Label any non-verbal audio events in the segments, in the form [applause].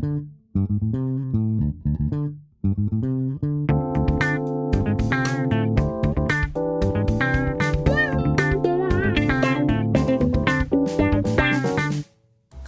各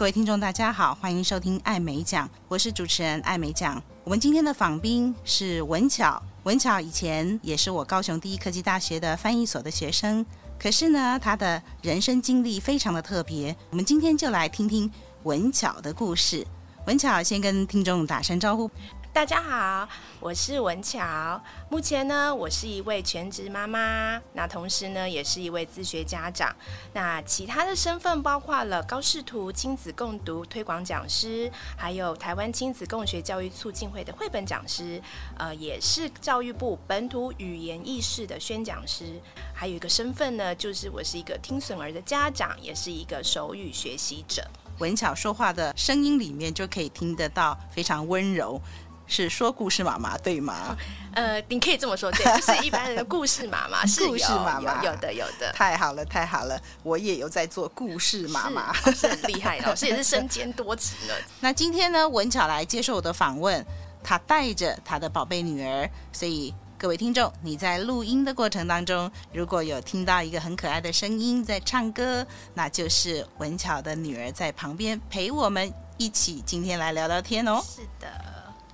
位听众，大家好，欢迎收听艾美奖，我是主持人艾美奖。我们今天的访宾是文巧，文巧以前也是我高雄第一科技大学的翻译所的学生，可是呢，他的人生经历非常的特别。我们今天就来听听文巧的故事。文巧先跟听众打声招呼。大家好，我是文巧。目前呢，我是一位全职妈妈，那同时呢，也是一位自学家长。那其他的身份包括了高视图亲子共读推广讲师，还有台湾亲子共学教育促进会的绘本讲师，呃，也是教育部本土语言意识的宣讲师。还有一个身份呢，就是我是一个听损儿的家长，也是一个手语学习者。文巧说话的声音里面就可以听得到非常温柔。是说故事妈妈对吗？呃，你可以这么说，对，就是一般人的故事妈妈，[laughs] 是故事妈妈，有的有的。太好了，太好了，我也有在做故事妈妈，是，很厉害，老师也是身兼多职呢。[laughs] 那今天呢，文巧来接受我的访问，她带着她的宝贝女儿，所以各位听众，你在录音的过程当中，如果有听到一个很可爱的声音在唱歌，那就是文巧的女儿在旁边陪我们一起今天来聊聊天哦。是的。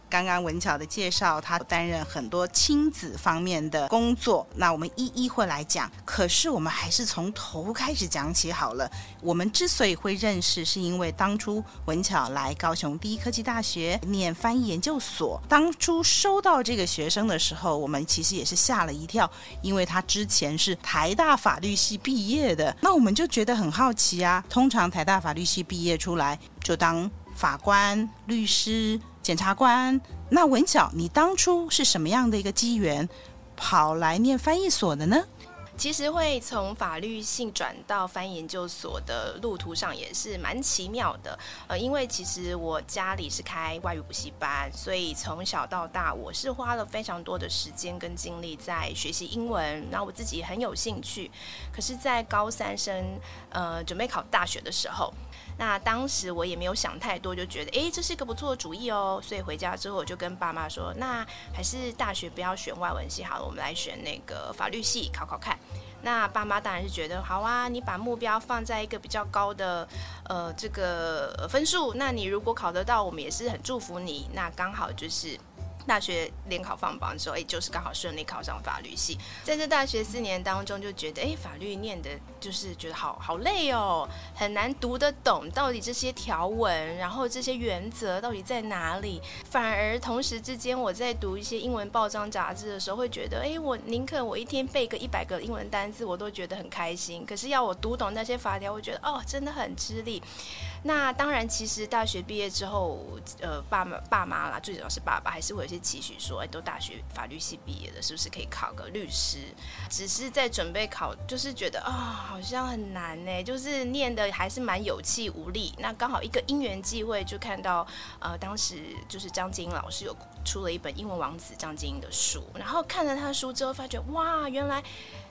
刚刚文巧的介绍，他担任很多亲子方面的工作，那我们一一会来讲。可是我们还是从头开始讲起好了。我们之所以会认识，是因为当初文巧来高雄第一科技大学念翻译研究所，当初收到这个学生的时候，我们其实也是吓了一跳，因为他之前是台大法律系毕业的。那我们就觉得很好奇啊，通常台大法律系毕业出来就当法官、律师。检察官，那文巧，你当初是什么样的一个机缘，跑来念翻译所的呢？其实会从法律系转到翻译研究所的路途上也是蛮奇妙的。呃，因为其实我家里是开外语补习班，所以从小到大我是花了非常多的时间跟精力在学习英文，然后我自己很有兴趣。可是，在高三升呃准备考大学的时候。那当时我也没有想太多，就觉得诶，这是一个不错的主意哦。所以回家之后，我就跟爸妈说，那还是大学不要选外文系好了，我们来选那个法律系考考看。那爸妈当然是觉得好啊，你把目标放在一个比较高的呃这个分数，那你如果考得到，我们也是很祝福你。那刚好就是。大学联考放榜的时候，哎，就是刚好顺利考上法律系。在这大学四年当中，就觉得，哎，法律念的，就是觉得好好累哦，很难读得懂，到底这些条文，然后这些原则到底在哪里？反而同时之间，我在读一些英文报章杂志的时候，会觉得，哎，我宁可我一天背个一百个英文单字，我都觉得很开心。可是要我读懂那些法条，我觉得，哦，真的很吃力。那当然，其实大学毕业之后，呃，爸妈爸妈啦，最主要是爸爸，还是会有些期许说，哎，都大学法律系毕业了，是不是可以考个律师？只是在准备考，就是觉得啊、好像很难呢，就是念的还是蛮有气无力。那刚好一个因缘际会，就看到呃，当时就是张金英老师有出了一本《英文王子》张金英的书，然后看了他的书之后，发觉哇，原来。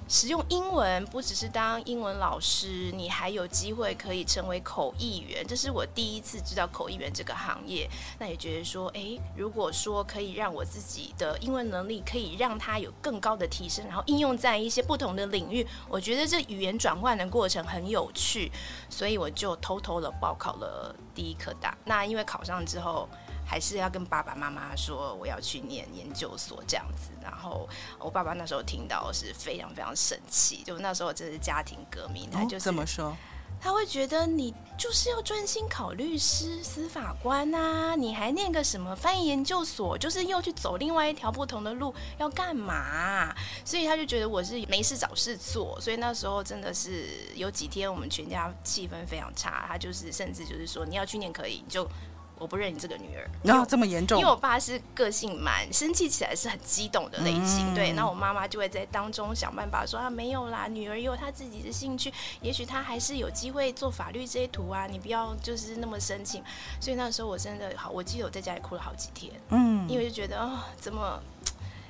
使用英文不只是当英文老师，你还有机会可以成为口译员。这是我第一次知道口译员这个行业。那也觉得说，哎，如果说可以让我自己的英文能力可以让它有更高的提升，然后应用在一些不同的领域，我觉得这语言转换的过程很有趣，所以我就偷偷的报考了第一科大。那因为考上之后。还是要跟爸爸妈妈说我要去念研究所这样子，然后我爸爸那时候听到是非常非常生气，就那时候真是家庭革命，他就是、怎么说？他会觉得你就是要专心考律师、司法官呐，你还念个什么翻译研究所，就是又去走另外一条不同的路，要干嘛？所以他就觉得我是没事找事做，所以那时候真的是有几天我们全家气氛非常差，他就是甚至就是说你要去念可以，你就。我不认你这个女儿，然后这么严重，因为我爸是个性蛮生气起来是很激动的类型，嗯、对，那我妈妈就会在当中想办法说啊，没有啦，女儿有她自己的兴趣，也许她还是有机会做法律这一途啊，你不要就是那么生气。所以那时候我真的好，我记得我在家里哭了好几天，嗯，因为就觉得哦，怎么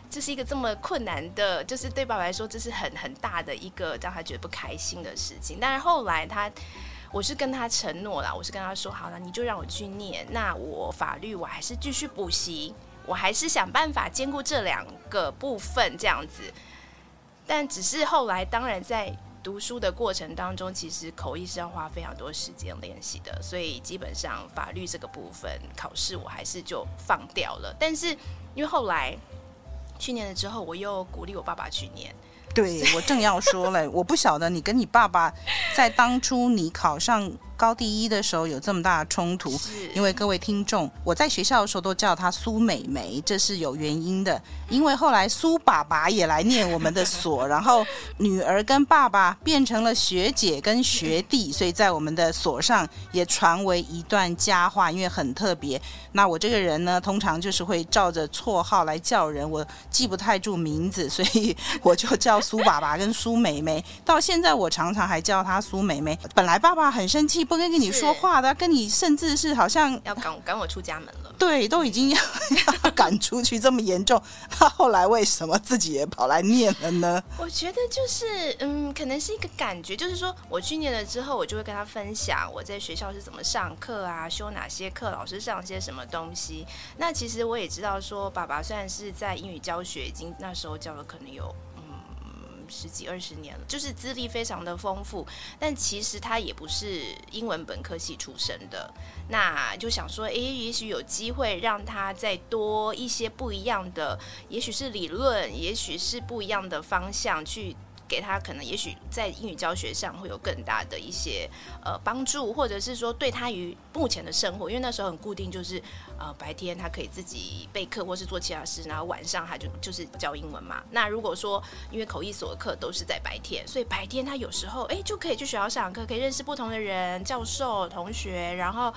这是一个这么困难的，就是对爸爸来说这是很很大的一个让他觉得不开心的事情。但是后来他。我是跟他承诺了，我是跟他说好了，你就让我去念，那我法律我还是继续补习，我还是想办法兼顾这两个部分这样子。但只是后来，当然在读书的过程当中，其实口译是要花非常多时间练习的，所以基本上法律这个部分考试我还是就放掉了。但是因为后来去年了之后，我又鼓励我爸爸去念。对，[laughs] 我正要说了，我不晓得你跟你爸爸在当初你考上高第一的时候有这么大的冲突，因为各位听众，我在学校的时候都叫她苏美眉，这是有原因的。因为后来苏爸爸也来念我们的所，[laughs] 然后女儿跟爸爸变成了学姐跟学弟，所以在我们的所上也传为一段佳话，因为很特别。那我这个人呢，通常就是会照着绰号来叫人，我记不太住名字，所以我就叫苏爸爸跟苏美眉。到现在我常常还叫她苏美眉。本来爸爸很生气。不跟跟你说话的，跟你甚至是好像要赶赶我出家门了。对，都已经要要赶出去这么严重，他后来为什么自己也跑来念了呢？我觉得就是，嗯，可能是一个感觉，就是说我去念了之后，我就会跟他分享我在学校是怎么上课啊，修哪些课，老师上些什么东西。那其实我也知道说，爸爸虽然是在英语教学，已经那时候教了可能有。十几二十年了，就是资历非常的丰富，但其实他也不是英文本科系出身的，那就想说，诶，也许有机会让他再多一些不一样的，也许是理论，也许是不一样的方向去。给他可能也许在英语教学上会有更大的一些呃帮助，或者是说对他于目前的生活，因为那时候很固定，就是呃白天他可以自己备课或是做其他事，然后晚上他就就是教英文嘛。那如果说因为口译所的课都是在白天，所以白天他有时候哎就可以去学校上课，可以认识不同的人、教授、同学，然后。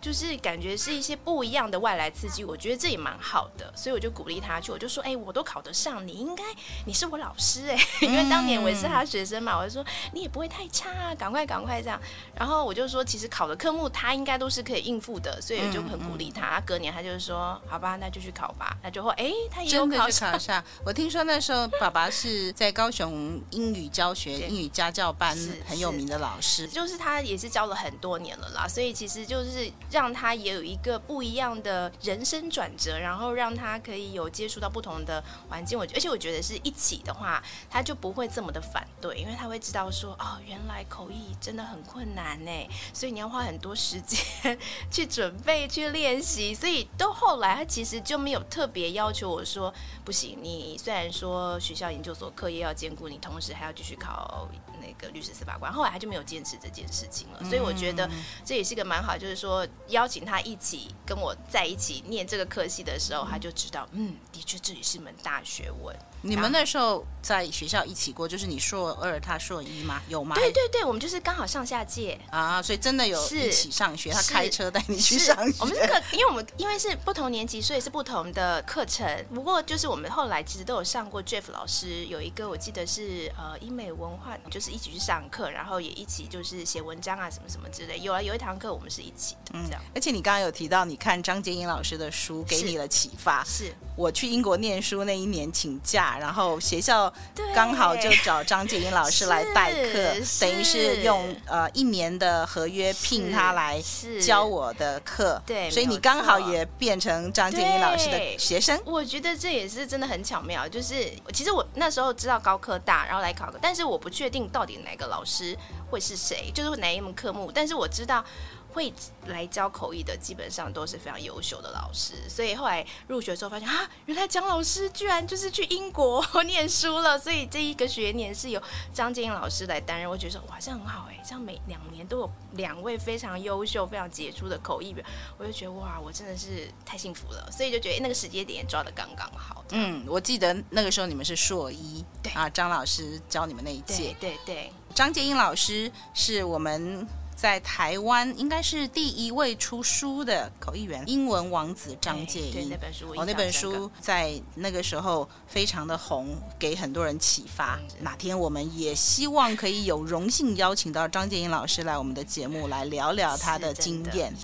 就是感觉是一些不一样的外来刺激，我觉得这也蛮好的，所以我就鼓励他去，我就说，哎、欸，我都考得上，你应该，你是我老师哎、欸，[laughs] 因为当年我也是他学生嘛，我就说你也不会太差啊，赶快赶快这样，然后我就说，其实考的科目他应该都是可以应付的，所以我就很鼓励他。隔年他就是说，好吧，那就去考吧，那就会，哎、欸，他也有考上。考 [laughs] 我听说那时候爸爸是在高雄英语教学、英语家教班很有名的老师，就是他也是教了很多年了啦，所以其实就是。让他也有一个不一样的人生转折，然后让他可以有接触到不同的环境。我而且我觉得是一起的话，他就不会这么的反对，因为他会知道说，哦，原来口译真的很困难呢，所以你要花很多时间去准备、去练习。所以到后来，他其实就没有特别要求我说，不行，你虽然说学校研究所课业要兼顾，你同时还要继续考。那个律师司法官，后来他就没有坚持这件事情了，所以我觉得这也是个蛮好，就是说邀请他一起跟我在一起念这个科系的时候，他就知道，嗯，的确这也是门大学问。你们那时候在学校一起过，就是你硕二，他硕一吗？有吗？对对对，我们就是刚好上下届啊，所以真的有一起上学，他开车带你去上学。我们这个，因为我们因为是不同年级，所以是不同的课程。不过就是我们后来其实都有上过 Jeff 老师有一个，我记得是呃英美文化，就是一起去上课，然后也一起就是写文章啊什么什么之类。有啊，有一堂课我们是一起的，这样。而且你刚刚有提到，你看张洁英老师的书给你了启发。是我去英国念书那一年请假。然后学校刚好就找张洁英老师来代课，[laughs] 等于是用呃一年的合约聘他来教我的课。对，所以你刚好也变成张洁英老师的学生。我觉得这也是真的很巧妙。就是其实我那时候知道高科大，然后来考课，但是我不确定到底哪个老师会是谁，就是哪一门科目。但是我知道。会来教口译的基本上都是非常优秀的老师，所以后来入学之后发现啊，原来蒋老师居然就是去英国 [laughs] 念书了，所以这一个学年是由张建英老师来担任。我觉得说哇，这样很好哎，这样每两年都有两位非常优秀、非常杰出的口译员，我就觉得哇，我真的是太幸福了，所以就觉得那个时间点抓的刚刚好。嗯，我记得那个时候你们是硕一，对啊，张老师教你们那一届，对对对，张建英老师是我们。在台湾应该是第一位出书的口译员，英文王子张介英。那本书我，哦，那本书在那个时候非常的红，给很多人启发。哪天我们也希望可以有荣幸邀请到张介英老师来我们的节目来聊聊他的经验。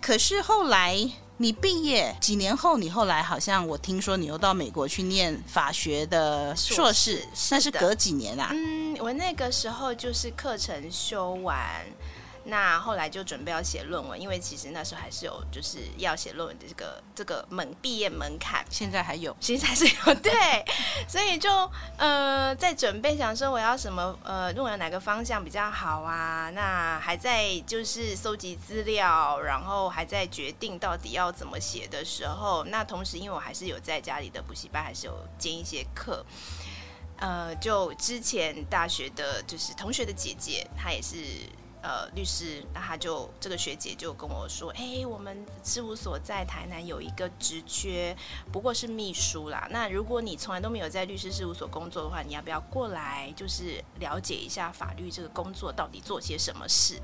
可是后来你毕业几年后，你后来好像我听说你又到美国去念法学的硕士，那是隔几年啊？嗯，我那个时候就是课程修完。那后来就准备要写论文，因为其实那时候还是有就是要写论文的这个这个门毕业门槛。现在还有，现在还是有对，所以就呃在准备，想说我要什么呃论文哪个方向比较好啊？那还在就是搜集资料，然后还在决定到底要怎么写的时候，那同时因为我还是有在家里的补习班，还是有兼一些课。呃，就之前大学的，就是同学的姐姐，她也是呃律师，那她就这个学姐就跟我说，哎，我们事务所在台南有一个职缺，不过是秘书啦。那如果你从来都没有在律师事务所工作的话，你要不要过来，就是了解一下法律这个工作到底做些什么事？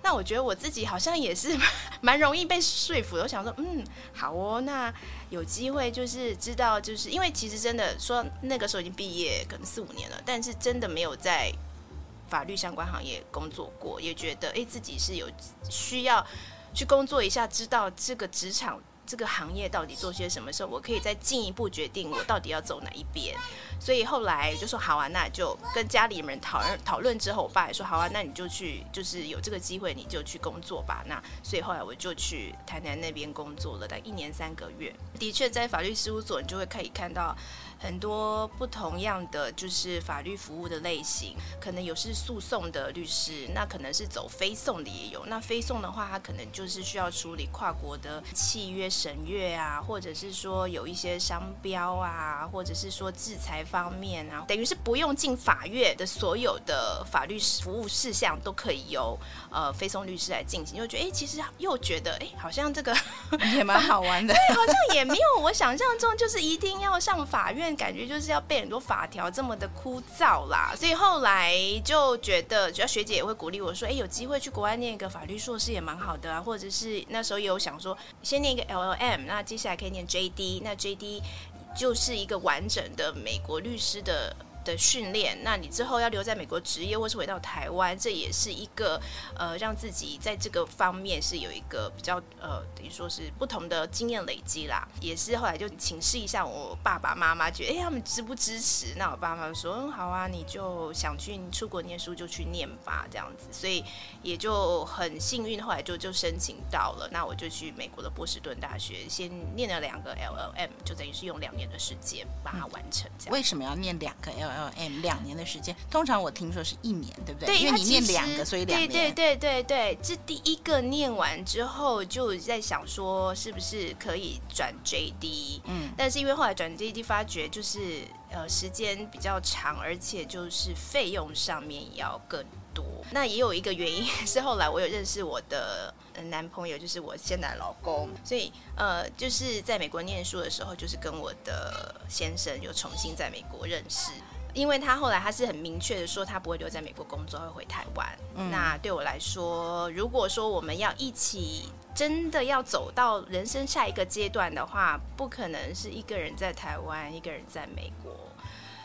那我觉得我自己好像也是蛮容易被说服的。我想说，嗯，好哦，那有机会就是知道，就是因为其实真的说那个时候已经毕业，可能四五年了，但是真的没有在法律相关行业工作过，也觉得哎自己是有需要去工作一下，知道这个职场。这个行业到底做些什么时候，我可以再进一步决定我到底要走哪一边。所以后来就说好啊，那就跟家里人讨论讨论之后，我爸也说好啊，那你就去，就是有这个机会你就去工作吧。那所以后来我就去台南那边工作了，大概一年三个月。的确，在法律事务所，你就会可以看到。很多不同样的就是法律服务的类型，可能有是诉讼的律师，那可能是走非讼的也有。那非讼的话，它可能就是需要处理跨国的契约审阅啊，或者是说有一些商标啊，或者是说制裁方面啊，等于是不用进法院的所有的法律服务事项都可以由呃非讼律师来进行。又觉得哎，其实又觉得哎，好像这个 [laughs] 也蛮好玩的，对，好像也没有我想象中就是一定要上法院。感觉就是要背很多法条，这么的枯燥啦，所以后来就觉得，主要学姐也会鼓励我说，哎，有机会去国外念一个法律硕士也蛮好的啊，或者是那时候也有想说，先念一个 LLM，那接下来可以念 JD，那 JD 就是一个完整的美国律师的。的训练，那你之后要留在美国职业，或是回到台湾，这也是一个呃，让自己在这个方面是有一个比较呃，等于说是不同的经验累积啦。也是后来就请示一下我爸爸妈妈，觉得哎，他们支不支持？那我爸妈说，嗯，好啊，你就想去出国念书就去念吧，这样子。所以也就很幸运，后来就就申请到了。那我就去美国的波士顿大学，先念了两个 LLM，就等于是用两年的时间把它完成。这样。为什么要念两个 LL？M 两年的时间，通常我听说是一年，对不对？对，因为你念两个，所以两年。对对对对对，这第一个念完之后，就在想说是不是可以转 JD？嗯，但是因为后来转 JD 发觉就是呃时间比较长，而且就是费用上面也要更多。那也有一个原因 [laughs] 是后来我有认识我的男朋友，就是我现在的老公，所以呃就是在美国念书的时候，就是跟我的先生又重新在美国认识。因为他后来他是很明确的说，他不会留在美国工作，会回台湾。嗯。那对我来说，如果说我们要一起真的要走到人生下一个阶段的话，不可能是一个人在台湾，一个人在美国，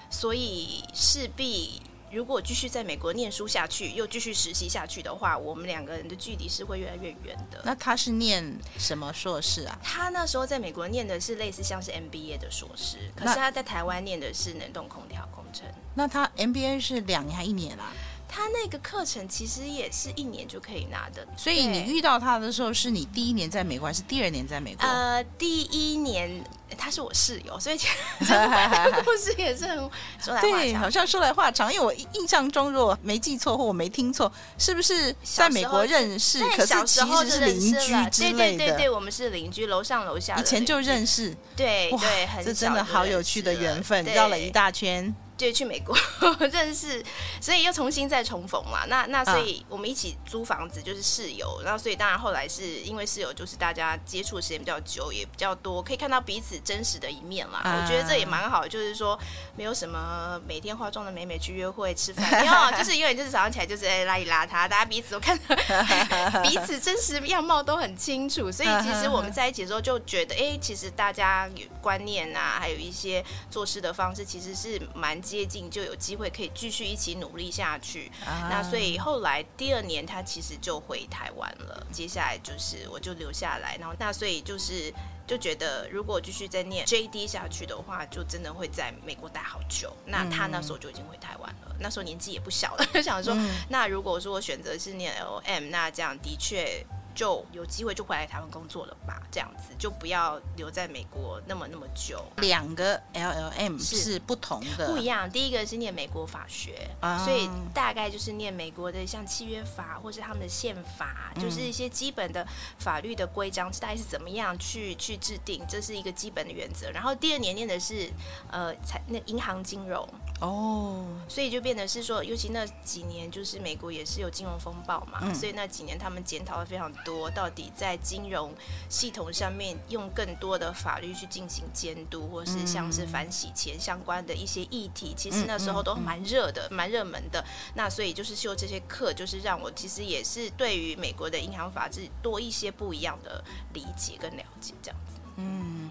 所以势必。如果继续在美国念书下去，又继续实习下去的话，我们两个人的距离是会越来越远的。那他是念什么硕士啊？他那时候在美国念的是类似像是 MBA 的硕士，可是他在台湾念的是冷冻空调工程。那他 MBA 是两年还一年啊？他那个课程其实也是一年就可以拿的，所以你遇到他的时候，是你第一年在美国还是第二年在美国？呃，第一年他是我室友，所以这个 [laughs] 故事也是很说来话长。对，好像说来话长，因为我印象中，如果没记错或我没听错，是不是在美国认识？可是其实是邻居之类的。对对对对，我们是邻居，楼上楼下。以前就认识。对对，很这真的好有趣的缘分，绕了一大圈。就去美国 [laughs] 认识，所以又重新再重逢嘛。那那所以我们一起租房子，就是室友。然后所以当然后来是因为室友，就是大家接触的时间比较久，也比较多，可以看到彼此真实的一面啦。我觉得这也蛮好，就是说没有什么每天化妆的美美去约会吃饭，[laughs] 没有，就是因为就是早上起来就是哎邋里邋遢，大家彼此都看到 [laughs] 彼此真实样貌都很清楚。所以其实我们在一起的时候就觉得，哎，其实大家有观念啊，还有一些做事的方式，其实是蛮。接近就有机会可以继续一起努力下去。啊、那所以后来第二年他其实就回台湾了。接下来就是我就留下来，然后那所以就是就觉得如果继续再念 JD 下去的话，就真的会在美国待好久。那他那时候就已经回台湾了，嗯、那时候年纪也不小了，[laughs] 就想说，嗯、那如果说我选择是念 LM，那这样的确。就有机会就回来台湾工作了吧，这样子就不要留在美国那么那么久。两个 LLM 是不同的，不一样。第一个是念美国法学，啊、所以大概就是念美国的像契约法或是他们的宪法，嗯、就是一些基本的法律的规章，大概是怎么样去去制定，这是一个基本的原则。然后第二年念的是呃财那银行金融。哦，所以就变得是说，尤其那几年，就是美国也是有金融风暴嘛，嗯、所以那几年他们检讨了非常多，到底在金融系统上面用更多的法律去进行监督，或是像是反洗钱相关的一些议题，其实那时候都蛮热的，蛮热门的。那所以就是修这些课，就是让我其实也是对于美国的银行法制多一些不一样的理解跟了解，这样子。嗯。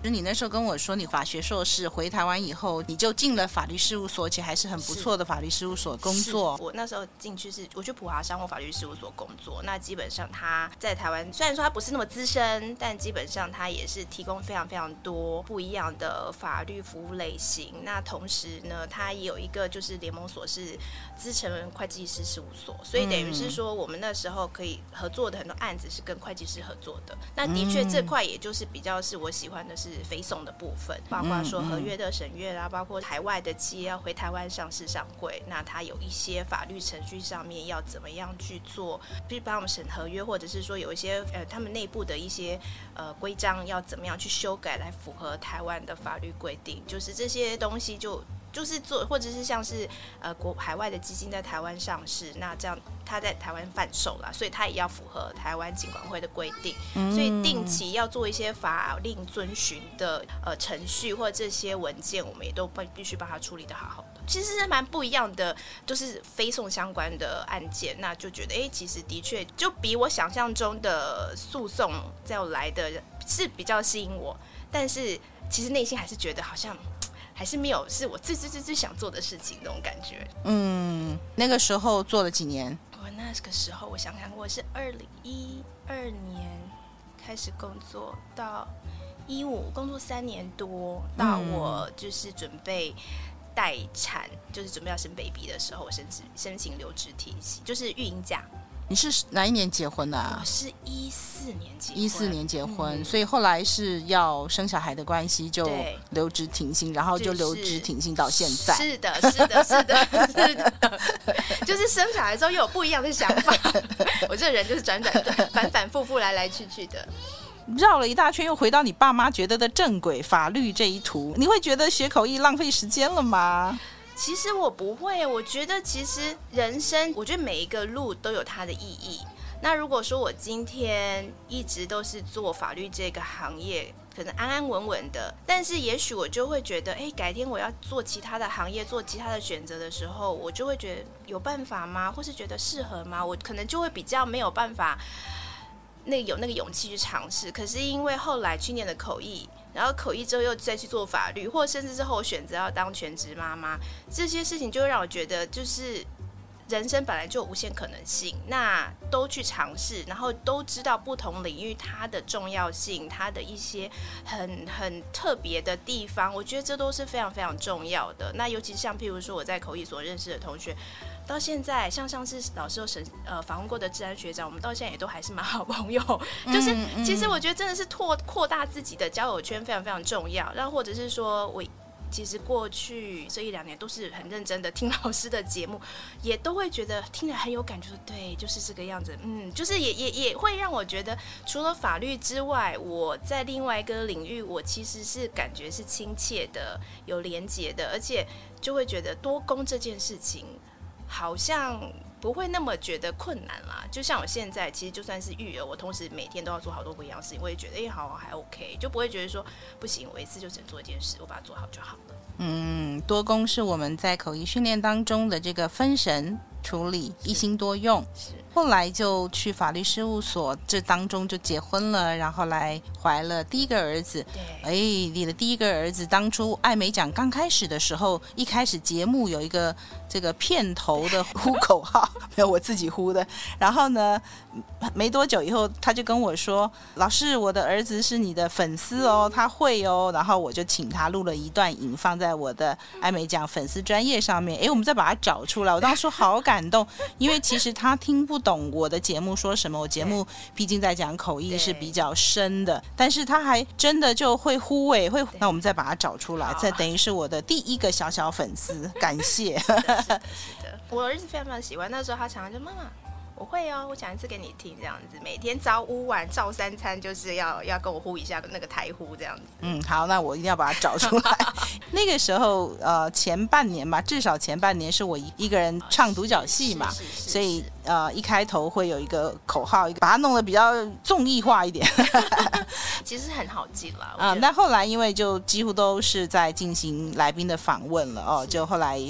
就你那时候跟我说，你法学硕士回台湾以后，你就进了法律事务所，而且还是很不错的法律事务所工作。我那时候进去是，我去普华商务法律事务所工作。那基本上他在台湾，虽然说他不是那么资深，但基本上他也是提供非常非常多不一样的法律服务类型。那同时呢，他也有一个就是联盟所是资诚会计师事务所，所以等于是说，我们那时候可以合作的很多案子是跟会计师合作的。那的确这块也就是比较是我喜欢的是。是非送的部分，包括说合约的审阅啦，包括海外的企业要回台湾上市上柜，那它有一些法律程序上面要怎么样去做，比如帮我们审合约，或者是说有一些呃他们内部的一些呃规章要怎么样去修改来符合台湾的法律规定，就是这些东西就。就是做，或者是像是呃国海外的基金在台湾上市，那这样他在台湾贩售啦，所以他也要符合台湾金管会的规定，嗯、所以定期要做一些法令遵循的呃程序或者这些文件，我们也都必必须把它处理的好好的。其实是蛮不一样的，就是非讼相关的案件，那就觉得哎、欸，其实的确就比我想象中的诉讼要来的是比较吸引我，但是其实内心还是觉得好像。还是没有是我最最最最想做的事情那种感觉。嗯，那个时候做了几年？我那个时候，我想想，我是二零一二年开始工作，到一五工作三年多，到我就是准备待产，嗯、就是准备要生 baby 的时候，我申请申请留职停薪，就是育婴假。你是哪一年结婚的啊？我是一四年结婚，一四年结婚，嗯、所以后来是要生小孩的关系，就留职停薪，然后就留职停薪到现在。是的，是的，是的，是的，[laughs] 就是生小孩之后又有不一样的想法。[laughs] 我这个人就是转转反反复复来来去去的，绕了一大圈，又回到你爸妈觉得的正轨法律这一途。你会觉得学口译浪费时间了吗？其实我不会，我觉得其实人生，我觉得每一个路都有它的意义。那如果说我今天一直都是做法律这个行业，可能安安稳稳的，但是也许我就会觉得，哎，改天我要做其他的行业，做其他的选择的时候，我就会觉得有办法吗？或是觉得适合吗？我可能就会比较没有办法，那有那个勇气去尝试。可是因为后来去念的口译。然后口译之后又再去做法律，或甚至之后选择要当全职妈妈，这些事情就会让我觉得，就是人生本来就无限可能性，那都去尝试，然后都知道不同领域它的重要性，它的一些很很特别的地方，我觉得这都是非常非常重要的。那尤其像譬如说我在口译所认识的同学。到现在，像上次老师有审呃访问过的治安学长，我们到现在也都还是蛮好朋友。就是其实我觉得真的是拓扩大自己的交友圈非常非常重要。然后或者是说我其实过去这一两年都是很认真的听老师的节目，也都会觉得听了很有感觉，说对，就是这个样子。嗯，就是也也也会让我觉得，除了法律之外，我在另外一个领域，我其实是感觉是亲切的、有连结的，而且就会觉得多工这件事情。好像不会那么觉得困难啦，就像我现在，其实就算是育儿，我同时每天都要做好多不一样的事情，我也觉得哎、欸，好还 OK，就不会觉得说不行，我一次就只能做一件事，我把它做好就好了。嗯，多功是我们在口译训练当中的这个分神。处理，一心多用。是。后来就去法律事务所，这当中就结婚了，然后来怀了第一个儿子。对。哎，你的第一个儿子，当初艾美奖刚开始的时候，一开始节目有一个这个片头的呼口号，[laughs] 没有我自己呼的。然后呢，没多久以后，他就跟我说：“老师，我的儿子是你的粉丝哦，他会哦。”然后我就请他录了一段影，放在我的艾美奖粉丝专业上面。哎，我们再把它找出来。我当时说好感动，因为其实他听不懂我的节目说什么。我节目毕竟在讲口译是比较深的，但是他还真的就会呼喂，会。那我们再把它找出来，这等于是我的第一个小小粉丝，感谢。[laughs] 我儿子非常非常喜欢。那时候他常常就妈妈。我会哦，我讲一次给你听，这样子，每天早午晚照三餐，就是要要跟我呼一下那个台呼，这样子。嗯，好，那我一定要把它找出来。[laughs] 那个时候，呃，前半年吧，至少前半年是我一一个人唱独角戏嘛，所以呃，一开头会有一个口号，一个把它弄得比较综艺化一点。[laughs] 其实很好记了 [laughs] 啊。那、呃、后来因为就几乎都是在进行来宾的访问了哦，就后来。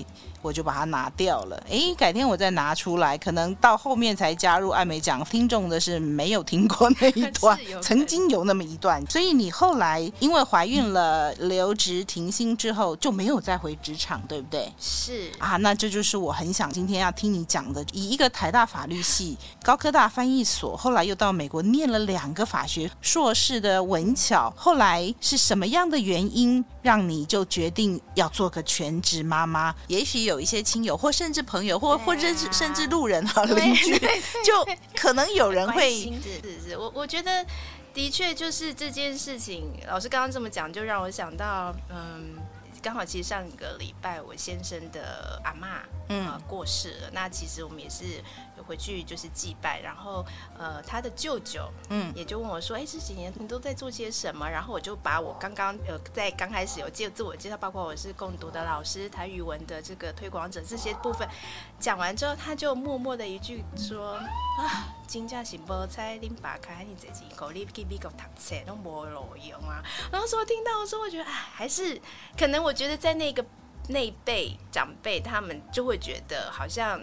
我就把它拿掉了。诶，改天我再拿出来，可能到后面才加入艾美奖听众的是没有听过那一段，[laughs] 曾经有那么一段。所以你后来因为怀孕了，留职停薪之后就没有再回职场，对不对？是啊，那这就是我很想今天要听你讲的。以一个台大法律系、高科大翻译所，后来又到美国念了两个法学硕士的文巧，后来是什么样的原因让你就决定要做个全职妈妈？也许。有一些亲友，或甚至朋友，或、啊、或甚至甚至路人哈邻居，[laughs] 就可能有人会是是是，我我觉得的确就是这件事情。老师刚刚这么讲，就让我想到，嗯，刚好其实上个礼拜我先生的阿妈嗯过世了，那其实我们也是。回去就是祭拜，然后呃，他的舅舅嗯也就问我说，哎，这几年你都在做些什么？然后我就把我刚刚呃在刚开始有介自我介绍，包括我是共读的老师、台语文的这个推广者这些部分讲完之后，他就默默的一句说啊，真正是无彩拎把开你自己口里给美国读册都没路用啊。然后说听到的时候，我觉得哎，还是可能我觉得在那个那一辈长辈他们就会觉得好像。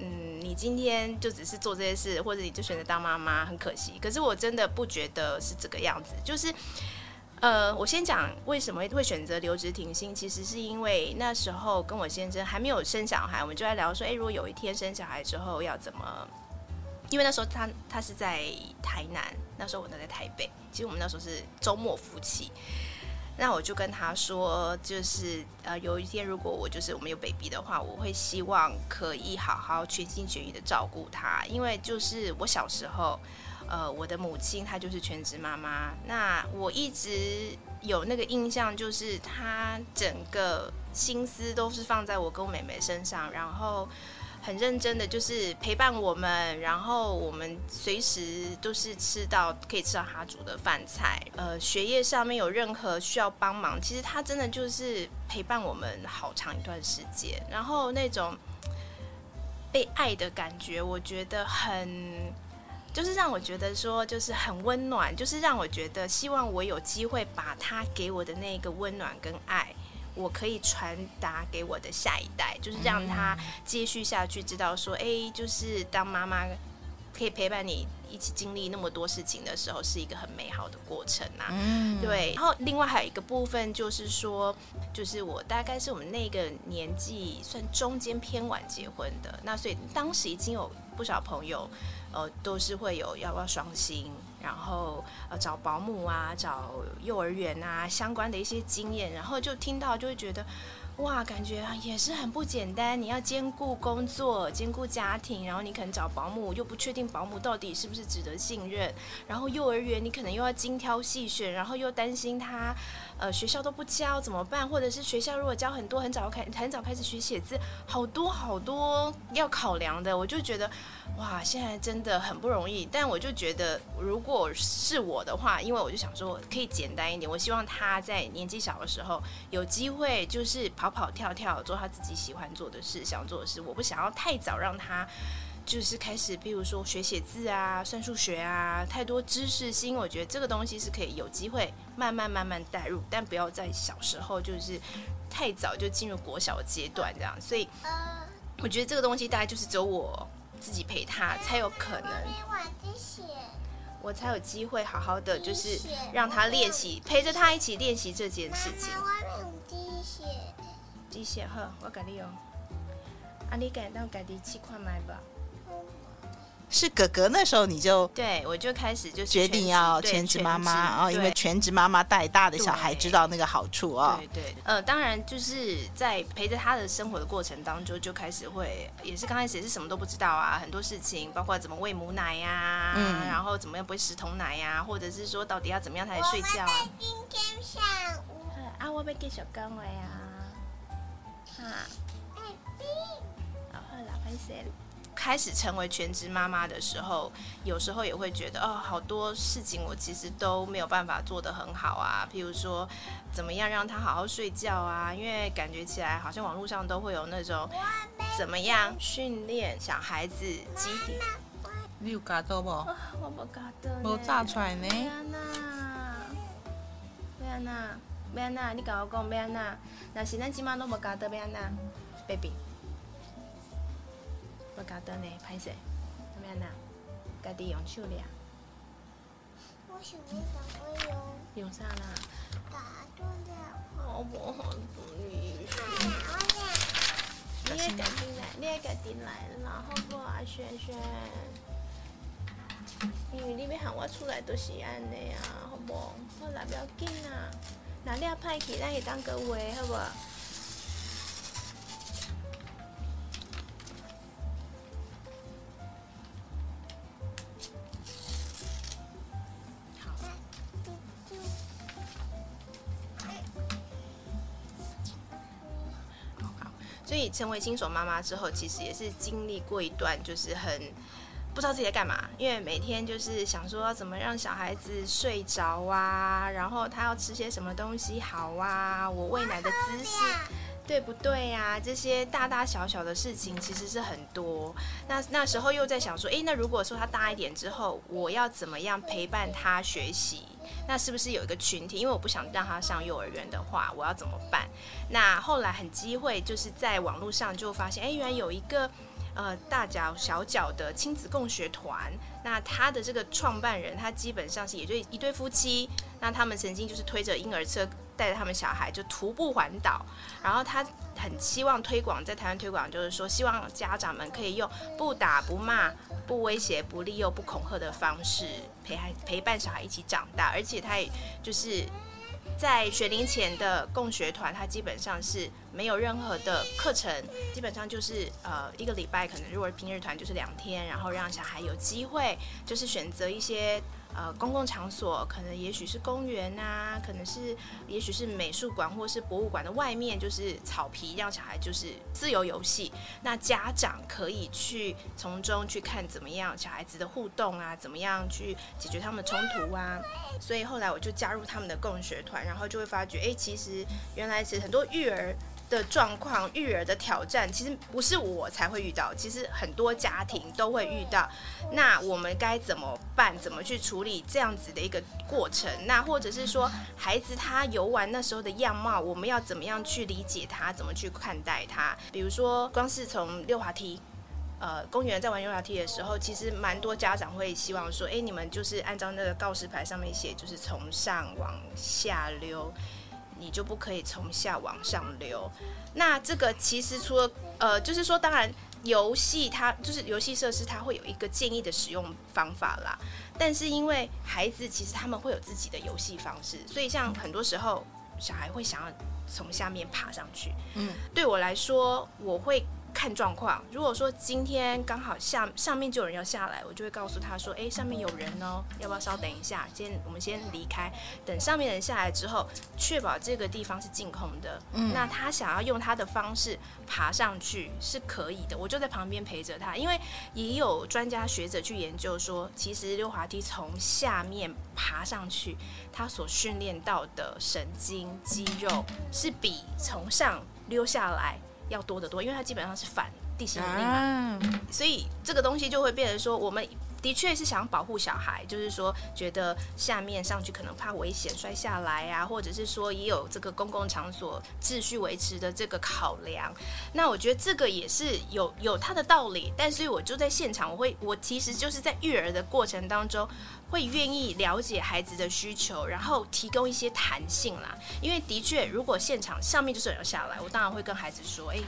嗯，你今天就只是做这些事，或者你就选择当妈妈，很可惜。可是我真的不觉得是这个样子。就是，呃，我先讲为什么会选择留职停薪，其实是因为那时候跟我先生还没有生小孩，我们就在聊说，哎，如果有一天生小孩之后要怎么？因为那时候他他是在台南，那时候我呢在台北。其实我们那时候是周末夫妻。那我就跟他说，就是呃，有一天如果我就是我们有 baby 的话，我会希望可以好好全心全意的照顾他，因为就是我小时候，呃，我的母亲她就是全职妈妈，那我一直有那个印象，就是她整个心思都是放在我跟我妹妹身上，然后。很认真的，就是陪伴我们，然后我们随时都是吃到可以吃到他煮的饭菜。呃，学业上面有任何需要帮忙，其实他真的就是陪伴我们好长一段时间。然后那种被爱的感觉，我觉得很，就是让我觉得说，就是很温暖，就是让我觉得希望我有机会把他给我的那个温暖跟爱。我可以传达给我的下一代，就是让他接续下去，知道说，哎，就是当妈妈可以陪伴你一起经历那么多事情的时候，是一个很美好的过程啊。嗯，对。然后另外还有一个部分就是说，就是我大概是我们那个年纪算中间偏晚结婚的，那所以当时已经有不少朋友，呃，都是会有要不要双薪。然后呃找保姆啊，找幼儿园啊相关的一些经验，然后就听到就会觉得，哇，感觉也是很不简单。你要兼顾工作，兼顾家庭，然后你可能找保姆又不确定保姆到底是不是值得信任，然后幼儿园你可能又要精挑细选，然后又担心他呃学校都不教怎么办，或者是学校如果教很多很早开很早开始学写字，好多好多要考量的，我就觉得。哇，现在真的很不容易，但我就觉得，如果是我的话，因为我就想说可以简单一点，我希望他在年纪小的时候有机会，就是跑跑跳跳，做他自己喜欢做的事、想做的事。我不想要太早让他就是开始，比如说学写字啊、算数学啊，太多知识性。我觉得这个东西是可以有机会慢慢慢慢带入，但不要在小时候就是太早就进入国小的阶段这样。所以。我觉得这个东西大概就是只有我自己陪他才有可能，我才有机会好好的就是让他练习，陪着他一起练习这件事情。机械好，我跟你用。啊，你敢当家己试看卖吧？是哥哥那时候你就对我就开始就决定要全职妈妈啊，因为全职妈妈带大的小孩知道那个好处啊。对对，呃，当然就是在陪着他的生活的过程当中，就开始会也是刚开始也是什么都不知道啊，很多事情包括怎么喂母奶呀、啊，嗯，然后怎么样不会食童奶呀、啊，或者是说到底要怎么样才能睡觉啊。今天下午啊，我要给小刚喂啊，哈，好，好，老潘先。开始成为全职妈妈的时候，有时候也会觉得哦，好多事情我其实都没有办法做得很好啊。譬如说，怎么样让他好好睡觉啊？因为感觉起来好像网络上都会有那种怎么样训练小孩子几点。你有搞到不？我没搞到。没炸出来呢。没安娜，没安娜，没安娜，你跟我讲没安娜。那现在今晚都没搞到没安娜，baby。我搞的呢，拍摄怎么样呢？家己用手抓。我想要怎么用？用啥啦？搞断了。好不好？你也赶紧来，你也赶紧来，然后不啊，轩轩。因为你要喊我出来都是安尼啊，好不？好啦，不要紧啊。那你要派去，咱会当个话，好不？所以成为新手妈妈之后，其实也是经历过一段，就是很不知道自己在干嘛，因为每天就是想说怎么让小孩子睡着啊，然后他要吃些什么东西好啊，我喂奶的姿势 [laughs] 对不对呀？这些大大小小的事情其实是很多。那那时候又在想说，诶，那如果说他大一点之后，我要怎么样陪伴他学习？那是不是有一个群体？因为我不想让他上幼儿园的话，我要怎么办？那后来很机会，就是在网络上就发现，哎，原来有一个呃大脚小脚的亲子共学团。那他的这个创办人，他基本上是也就一对夫妻。那他们曾经就是推着婴儿车，带着他们小孩就徒步环岛。然后他很希望推广在台湾推广，就是说希望家长们可以用不打不骂。不威胁、不利诱、不恐吓的方式陪孩陪伴小孩一起长大，而且他也就是在学龄前的共学团，它基本上是没有任何的课程，基本上就是呃一个礼拜可能如果是平日团就是两天，然后让小孩有机会就是选择一些。呃，公共场所可能也许是公园啊，可能是也许是美术馆或是博物馆的外面，就是草皮，让小孩就是自由游戏。那家长可以去从中去看怎么样小孩子的互动啊，怎么样去解决他们的冲突啊。所以后来我就加入他们的共学团，然后就会发觉，哎，其实原来是很多育儿。的状况，育儿的挑战，其实不是我才会遇到，其实很多家庭都会遇到。那我们该怎么办？怎么去处理这样子的一个过程？那或者是说，孩子他游玩那时候的样貌，我们要怎么样去理解他？怎么去看待他？比如说，光是从溜滑梯，呃，公园在玩溜滑梯的时候，其实蛮多家长会希望说，哎，你们就是按照那个告示牌上面写，就是从上往下溜。你就不可以从下往上流。那这个其实除了呃，就是说，当然游戏它就是游戏设施，它会有一个建议的使用方法啦。但是因为孩子其实他们会有自己的游戏方式，所以像很多时候小孩会想要从下面爬上去。嗯，对我来说，我会。看状况，如果说今天刚好下上面就有人要下来，我就会告诉他说：“哎，上面有人哦，要不要稍等一下？先我们先离开，等上面人下来之后，确保这个地方是净空的。嗯，那他想要用他的方式爬上去是可以的，我就在旁边陪着他。因为也有专家学者去研究说，其实溜滑梯从下面爬上去，他所训练到的神经肌肉是比从上溜下来。要多得多，因为它基本上是反地心引力嘛，所以这个东西就会变成说，我们的确是想保护小孩，就是说觉得下面上去可能怕危险摔下来啊，或者是说也有这个公共场所秩序维持的这个考量。那我觉得这个也是有有它的道理，但是我就在现场，我会我其实就是在育儿的过程当中。会愿意了解孩子的需求，然后提供一些弹性啦。因为的确，如果现场上面就是有人下来，我当然会跟孩子说：“哎，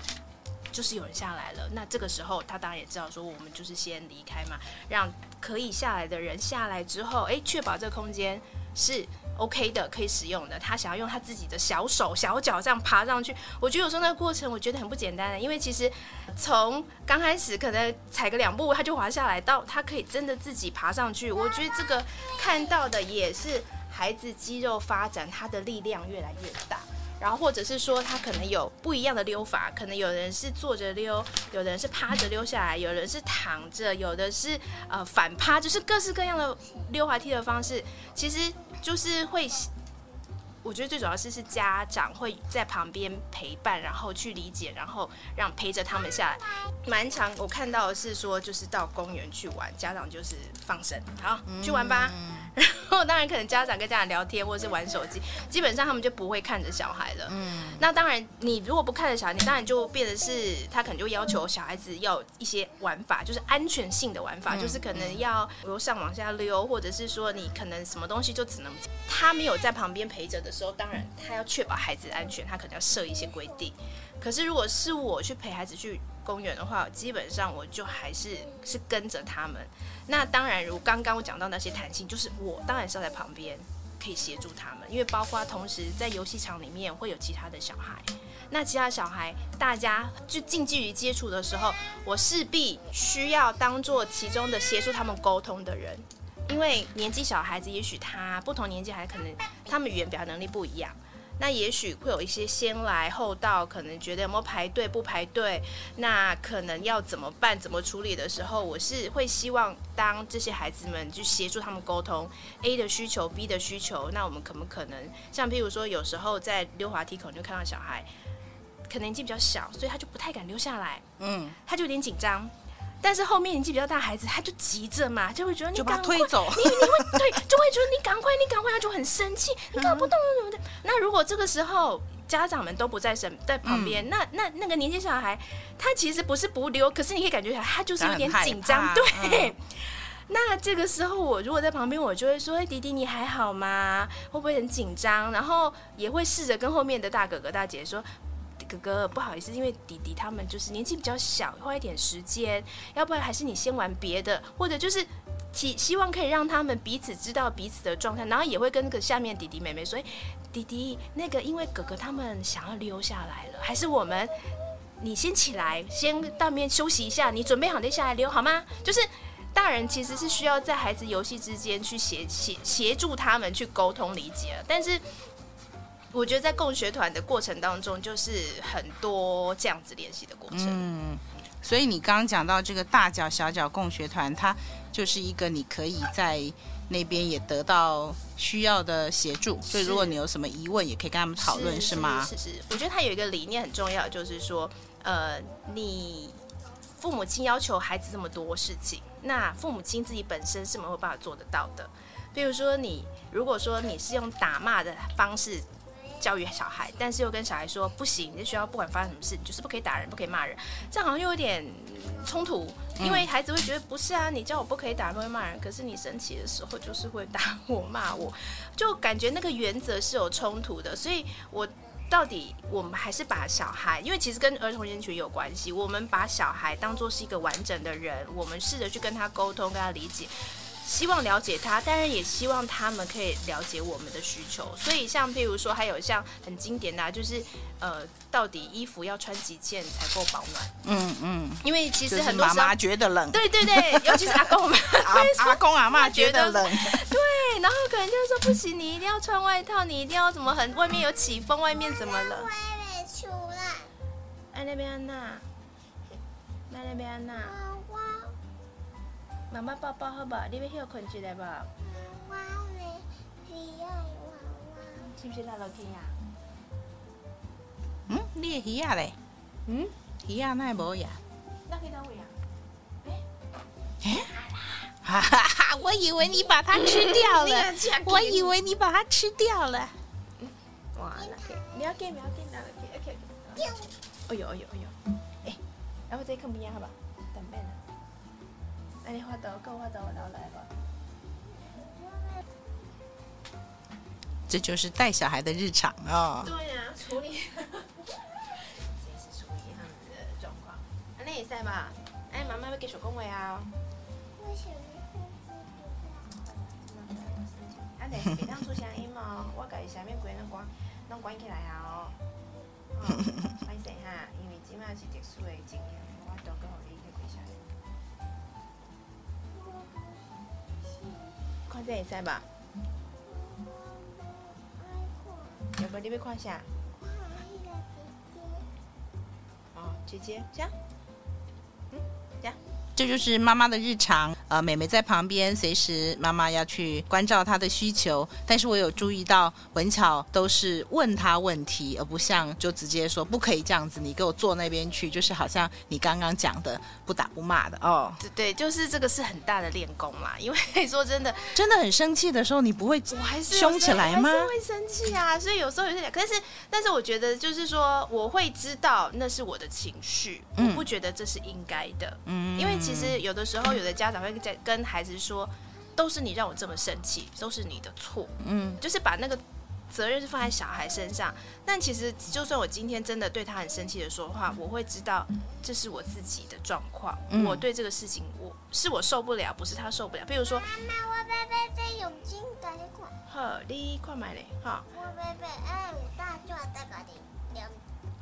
就是有人下来了。”那这个时候，他当然也知道说，我们就是先离开嘛，让可以下来的人下来之后，哎，确保这个空间是。OK 的，可以使用的。他想要用他自己的小手、小脚这样爬上去，我觉得有时候那个过程，我觉得很不简单的。因为其实从刚开始可能踩个两步他就滑下来，到他可以真的自己爬上去，我觉得这个看到的也是孩子肌肉发展，他的力量越来越大。然后或者是说他可能有不一样的溜法，可能有人是坐着溜，有人是趴着溜下来，有人是躺着，有的是呃反趴，就是各式各样的溜滑梯的方式，其实。就是会，我觉得最主要是是家长会在旁边陪伴，然后去理解，然后让陪着他们下来。蛮常我看到的是说，就是到公园去玩，家长就是放生，好去玩吧。[laughs] 然后当然可能家长跟家长聊天或者是玩手机，基本上他们就不会看着小孩了。嗯，那当然你如果不看着小孩，你当然就变得是他可能就要求小孩子要一些玩法，就是安全性的玩法，就是可能要由上往下溜，或者是说你可能什么东西就只能他没有在旁边陪着的时候，当然他要确保孩子的安全，他可能要设一些规定。可是如果是我去陪孩子去公园的话，基本上我就还是是跟着他们。那当然，如刚刚我讲到那些弹性，就是我当然是要在旁边可以协助他们，因为包括同时在游戏场里面会有其他的小孩，那其他小孩大家就近距离接触的时候，我势必需要当做其中的协助他们沟通的人，因为年纪小孩子，也许他不同年纪还可能他们语言表达能力不一样。那也许会有一些先来后到，可能觉得有没有排队不排队，那可能要怎么办、怎么处理的时候，我是会希望当这些孩子们去协助他们沟通 A 的需求、B 的需求，那我们可不可能像譬如说，有时候在溜滑梯口就看到小孩，可能年纪比较小，所以他就不太敢溜下来，嗯，他就有点紧张。但是后面年纪比较大孩子，他就急着嘛，就会觉得你赶快，推走 [laughs] 你你会对，就会觉得你赶快，你赶快，他就很生气，你搞不动什么的。那如果这个时候家长们都不在身在旁边，嗯，那那那个年纪小孩，他其实不是不溜，可是你可以感觉他就是有点紧张。对，嗯，[laughs] 那这个时候我如果在旁边，我就会说：“哎，弟弟你还好吗？会不会很紧张？”然后也会试着跟后面的大哥哥大姐说。哥哥，不好意思，因为弟弟他们就是年纪比较小，花一点时间，要不然还是你先玩别的，或者就是希希望可以让他们彼此知道彼此的状态，然后也会跟那个下面弟弟妹妹说，弟弟，那个因为哥哥他们想要溜下来了，还是我们你先起来，先到那边休息一下，你准备好再下来溜好吗？就是大人其实是需要在孩子游戏之间去协协协助他们去沟通理解，但是。我觉得在共学团的过程当中，就是很多这样子练习的过程。嗯，所以你刚刚讲到这个大脚小脚共学团，它就是一个你可以在那边也得到需要的协助。所以如果你有什么疑问，也可以跟他们讨论，是，是吗？是是，是。我觉得他有一个理念很重要，就是说，呃，你父母亲要求孩子这么多事情，那父母亲自己本身是没有办法做得到的。比如说，你如果说你是用打骂的方式。教育小孩，但是又跟小孩说不行，你在学校不管发生什么事，你就是不可以打人，不可以骂人，这样好像又有点冲突，因为孩子会觉得不是啊，你叫我不可以打人，不会骂人，可是你生气的时候就是会打我骂我，就感觉那个原则是有冲突的，所以我到底我们还是把小孩，因为其实跟儿童人群有关系，我们把小孩当做是一个完整的人，我们试着去跟他沟通，跟他理解。希望了解他，当然也希望他们可以了解我们的需求。所以，像譬如说，还有像很经典的啊，就是呃，到底衣服要穿几件才够保暖？嗯嗯。因为其实很多时候妈妈觉得冷。对对对，尤其是阿公们，阿公阿妈觉得冷。[laughs] 对，然后可能就是说不行，你一定要穿外套，你一定要怎么很外面有起风，外面怎么了？哎，那边安娜，那那边安娜。妈妈抱抱好不好？你要休困起来不？我没需要娃娃。是不是那楼梯呀？嗯，你的鱼仔嘞？嗯，鱼仔那无呀？那去哪位啊？哈？哈哈！我以为你把它 [laughs] 吃掉了，我以为你把它吃掉了。哇，不要紧，不要紧，拿来给，OK OK。哎呦哎呦哎呦！哎，然后再看不一样，好吧？等等呢。那你画到，跟我画到，然后来吧。这就是带小孩的日常啊。对呀，处理。这是处理他们的状况。啊，那也在吧？哎，妈妈要给手工位啊。啊，但是别当出声音哦，我家下面关那关，拢关起来啊哦。[laughs] 歹势哈，因为今晚是特殊的情形，看这会使吧？要不你要看啥？哦，姐姐，这样。嗯，这样。这就是妈妈的日常。呃，妹妹在旁边，随时妈妈要去关照她的需求。但是我有注意到，文巧都是问她问题，而不像就直接说不可以这样子，你给我坐那边去，就是好像你刚刚讲的不打不骂的哦。对对，就是这个是很大的练功嘛。因为 [laughs] 说真的，真的很生气的时候，你不会我还是凶起来吗？还是会生气啊。所以有时候有些，可是但是我觉得就是说，我会知道那是我的情绪，嗯、我不觉得这是应该的。嗯，因为其实有的时候有的家长会。在跟孩子说，都是你让我这么生气，都是你的错。嗯，就是把那个责任是放在小孩身上。但其实，就算我今天真的对他很生气的说话，我会知道这是我自己的状况。嗯、我对这个事情，我是我受不了，不是他受不了。比如说，妈妈，我贝贝在用金带你看。好，你看买嘞，哈。我贝贝哎，有大壮大个的两。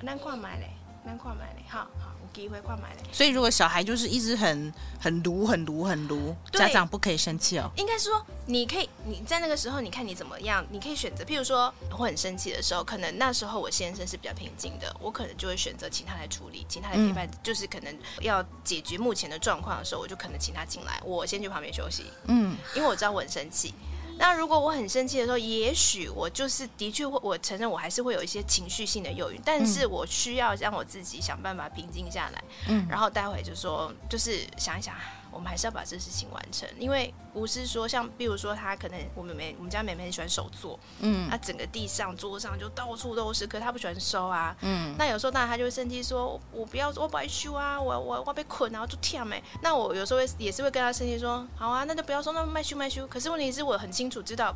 咱看买嘞，咱看买嘞，好好。机会快买嘞，所以如果小孩就是一直很很卢很卢很卢，家长不可以生气哦。应该是说，你可以你在那个时候，你看你怎么样，你可以选择。譬如说，我很生气的时候，可能那时候我先生是比较平静的，我可能就会选择请他来处理，请他来陪伴。嗯、就是可能要解决目前的状况的时候，我就可能请他进来，我先去旁边休息。嗯，因为我知道我很生气。那如果我很生气的时候，也许我就是的确会，我承认我还是会有一些情绪性的忧郁，但是我需要让我自己想办法平静下来，嗯，然后待会就说，就是想一想。我们还是要把这事情完成，因为不是说像，比如说他可能我妹妹，我们家妹妹很喜欢手做，嗯，她整个地上、桌上就到处都是，可是她不喜欢收啊，嗯，那有时候当然她就会生气，说我不要，我不爱修啊，我我我被捆，然后就跳没。那我有时候会也是会跟她生气说，好啊，那就不要收，那卖修卖修。可是问题是我很清楚知道，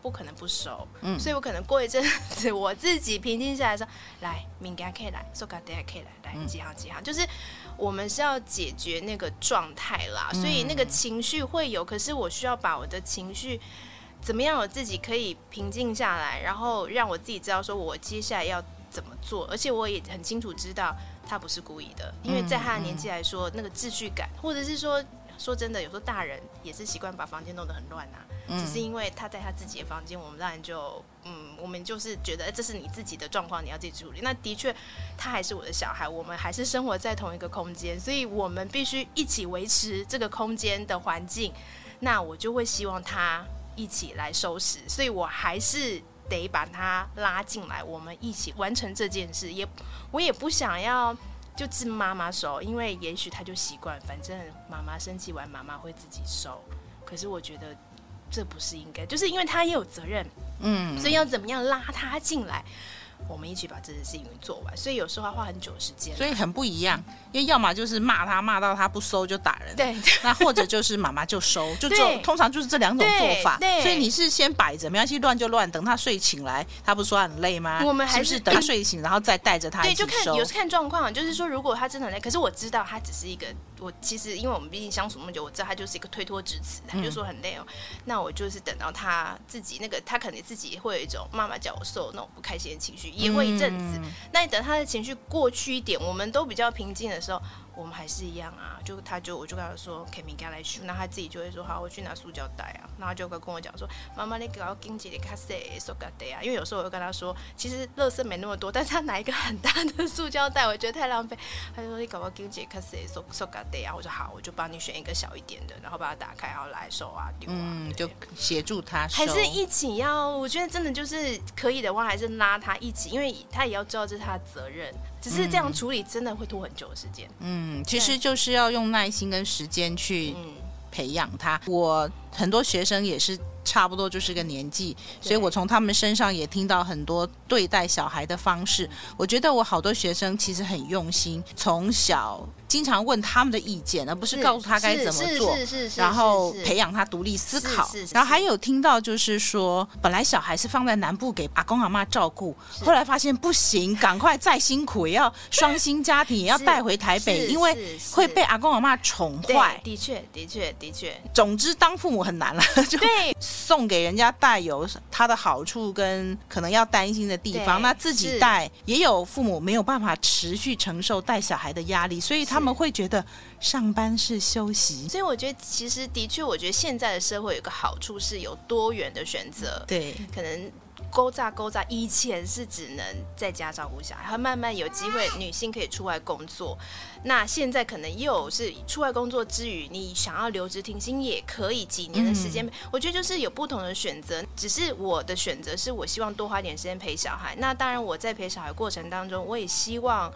不可能不收，嗯，所以我可能过一阵子我自己平静下来说，来，明天可以来，说个等下可以来，来几行几行，就是。我们是要解决那个状态啦，所以那个情绪会有，可是我需要把我的情绪怎么样，我自己可以平静下来，然后让我自己知道说我接下来要怎么做，而且我也很清楚知道他不是故意的，因为在他的年纪来说，那个秩序感，或者是说。说真的，有时候大人也是习惯把房间弄得很乱呐、啊，嗯、只是因为他在他自己的房间，我们当然就嗯，我们就是觉得这是你自己的状况，你要自己处理。那的确，他还是我的小孩，我们还是生活在同一个空间，所以我们必须一起维持这个空间的环境。那我就会希望他一起来收拾，所以我还是得把他拉进来，我们一起完成这件事。也我也不想要。就自妈妈收，因为也许他就习惯，反正妈妈生气完，妈妈会自己收。可是我觉得这不是应该，就是因为他也有责任，嗯，所以要怎么样拉他进来？我们一起把这件事情做完，所以有时候要花很久时间，所以很不一样。因为要么就是骂他，骂到他不收就打人，对；[laughs] 那或者就是妈妈就收，[laughs] 就做。通常就是这两种做法。所以你是先摆着，没关系，乱就乱，等他睡醒来，他不是说很累吗？我们还是，等他睡醒，然后再带着他。对，就看有时看状况，就是说如果他真的很累，可是我知道他只是一个。我其实，因为我们毕竟相处那么久，我知道他就是一个推脱之词，他就说很累哦。嗯、那我就是等到他自己那个，他可能自己会有一种妈妈叫我受那种不开心的情绪，也会一阵子。嗯、那你等他的情绪过去一点，我们都比较平静的时候。我们还是一样啊，就他就我就跟他说，可以明天来修，那他自己就会说好，我去拿塑胶袋啊，然后就会跟我讲说，妈妈你给我经济的卡塞塑胶袋啊，因为有时候我会跟他说，其实垃圾没那么多，但是他拿一个很大的塑胶袋，我觉得太浪费，他就说你给我经济卡塞塑塑胶袋啊，我说好，我就帮你选一个小一点的，然后把它打开，然后来收啊丢啊，嗯，就协助他收，还是一起要，我觉得真的就是可以的话，还是拉他一起，因为他也要知道这是他的责任。只是这样处理真的会拖很久的时间。嗯，其实就是要用耐心跟时间去培养他。我很多学生也是。差不多就是个年纪，所以我从他们身上也听到很多对待小孩的方式。我觉得我好多学生其实很用心，从小经常问他们的意见，而不是告诉他该怎么做，然后培养他独立思考。然后还有听到就是说，本来小孩是放在南部给阿公阿妈照顾，后来发现不行，赶快再辛苦也要双薪家庭，也要带回台北，因为会被阿公阿妈宠坏。的确，的确，的确。总之，当父母很难了，[laughs] 就。送给人家带有他的好处跟可能要担心的地方，那自己带也有父母没有办法持续承受带小孩的压力，所以他们会觉得上班是休息。所以我觉得其实的确，我觉得现在的社会有个好处是有多元的选择，对，可能。勾扎勾扎，以前是只能在家照顾小孩，他慢慢有机会女性可以出外工作。那现在可能又是出外工作之余，你想要留职停薪也可以，几年的时间，嗯、我觉得就是有不同的选择。只是我的选择是我希望多花点时间陪小孩。那当然我在陪小孩过程当中，我也希望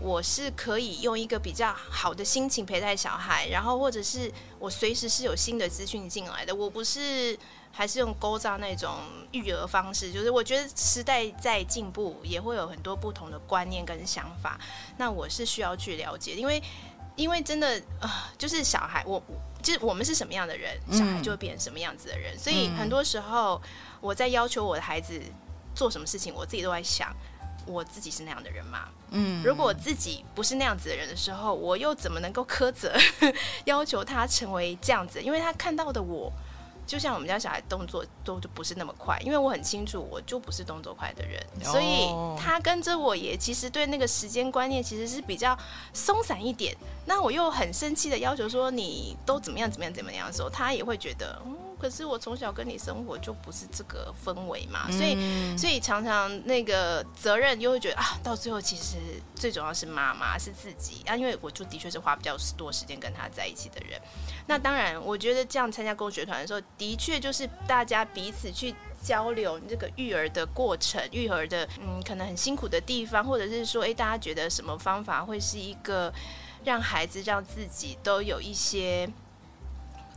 我是可以用一个比较好的心情陪伴小孩，然后或者是我随时是有新的资讯进来的，我不是。还是用勾扎那种育儿方式，就是我觉得时代在进步，也会有很多不同的观念跟想法。那我是需要去了解，因为因为真的啊、呃，就是小孩，我就是我们是什么样的人，小孩就会变成什么样子的人。嗯、所以很多时候我在要求我的孩子做什么事情，我自己都在想，我自己是那样的人吗？嗯，如果我自己不是那样子的人的时候，我又怎么能够苛责 [laughs] 要求他成为这样子？因为他看到的我。就像我们家小孩动作都就不是那么快，因为我很清楚我就不是动作快的人，所以他跟着我也其实对那个时间观念其实是比较松散一点。那我又很生气的要求说，你都怎么样怎么样怎么样的时候，他也会觉得嗯。可是我从小跟你生活就不是这个氛围嘛，所以所以常常那个责任又会觉得啊，到最后其实最重要是妈妈是自己啊，因为我就的确是花比较多时间跟他在一起的人。那当然，我觉得这样参加共学团的时候，的确就是大家彼此去交流这个育儿的过程，育儿的嗯可能很辛苦的地方，或者是说，哎，大家觉得什么方法会是一个让孩子让自己都有一些。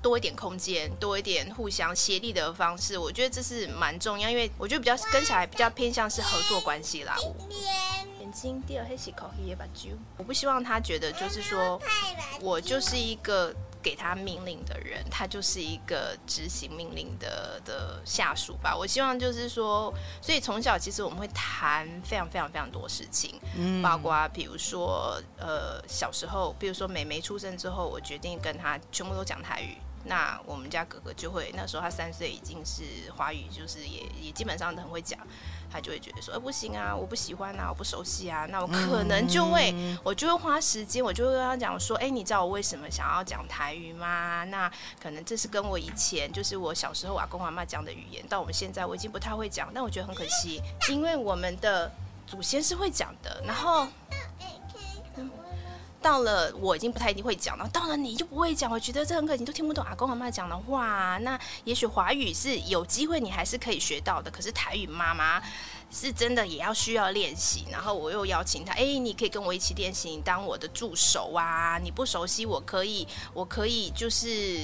多一点空间，多一点互相协力的方式，我觉得这是蛮重要，因为我觉得比较跟小孩比较偏向是合作关系啦。眼睛掉黑洗口也把揪，我不希望他觉得就是说我就是一个给他命令的人，他就是一个执行命令的的下属吧。我希望就是说，所以从小其实我们会谈非常非常非常多事情，嗯，包括比如说呃小时候，比如说美眉出生之后，我决定跟他全部都讲台语。那我们家哥哥就会，那时候他三岁，已经是华语，就是也也基本上都很会讲，他就会觉得说，哎，不行啊，我不喜欢啊，我不熟悉啊，那我可能就会，嗯、我就会花时间，我就会跟他讲说，哎，你知道我为什么想要讲台语吗？那可能这是跟我以前就是我小时候阿公阿妈讲的语言，到我们现在我已经不太会讲，但我觉得很可惜，因为我们的祖先是会讲的，然后。到了我已经不太一定会讲了，到了你就不会讲，我觉得这很可惜，你都听不懂阿公阿妈讲的话。那也许华语是有机会你还是可以学到的，可是台语妈妈是真的也要需要练习。然后我又邀请他，哎，你可以跟我一起练习，你当我的助手啊。你不熟悉，我可以，我可以就是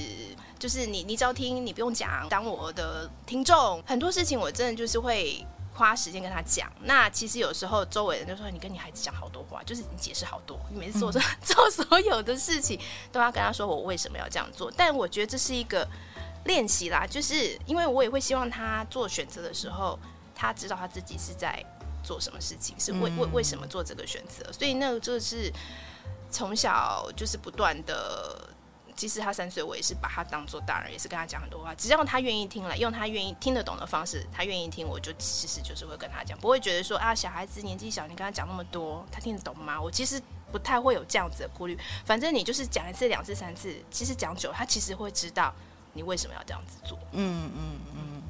就是你你只要听，你不用讲，当我的听众。很多事情我真的就是会。花时间跟他讲，那其实有时候周围人就说，你跟你孩子讲好多话，就是你解释好多，你每次做做 [laughs] 做所有的事情都要跟他说我为什么要这样做。但我觉得这是一个练习啦，就是因为我也会希望他做选择的时候，他知道他自己是在做什么事情，是为为为什么做这个选择。所以那个就是从小就是不断的。其实他三岁，我也是把他当做大人，也是跟他讲很多话。只要他愿意听了，用他愿意听得懂的方式，他愿意听，我就其实就是会跟他讲，不会觉得说啊，小孩子年纪小，你跟他讲那么多，他听得懂吗？我其实不太会有这样子的顾虑。反正你就是讲一次、两次、三次，其实讲久，他其实会知道你为什么要这样子做。嗯嗯嗯。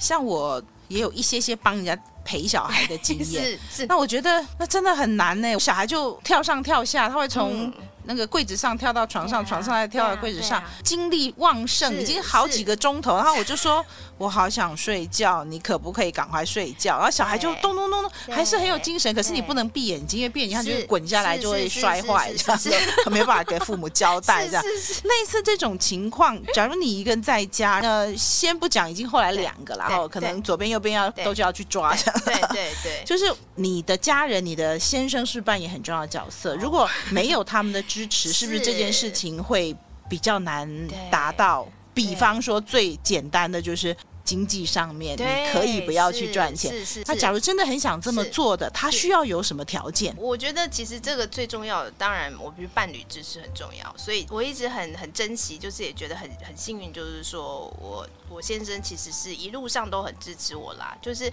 像我也有一些些帮人家陪小孩的经验，[laughs] 是是。那我觉得那真的很难呢。小孩就跳上跳下，他会从。嗯那个柜子上跳到床上，啊、床上再跳到柜子上，啊啊、精力旺盛，已经好几个钟头。然后我就说，我好想睡觉，你可不可以赶快睡觉？然后小孩就咚咚咚咚，还是很有精神。可是你不能闭眼睛，因为闭眼睛他就滚下来就会摔坏，这样子没有办法给父母交代。[laughs] 这样类似这种情况，假如你一个人在家，那先不讲，已经后来两个了，然后可能左边右边要都就要去抓。对对对，[laughs] 就是你的家人，你的先生是扮演很重要的角色。如果没有他们的支持，是不是这件事情会比较难达到？比方说最简单的就是经济上面，你可以不要去赚钱。是是。他假如真的很想这么做的，他需要有什么条件？我觉得其实这个最重要的，当然我觉得伴侣支持很重要，所以我一直很很珍惜，就是也觉得很很幸运，就是说我我先生其实是一路上都很支持我啦，就是。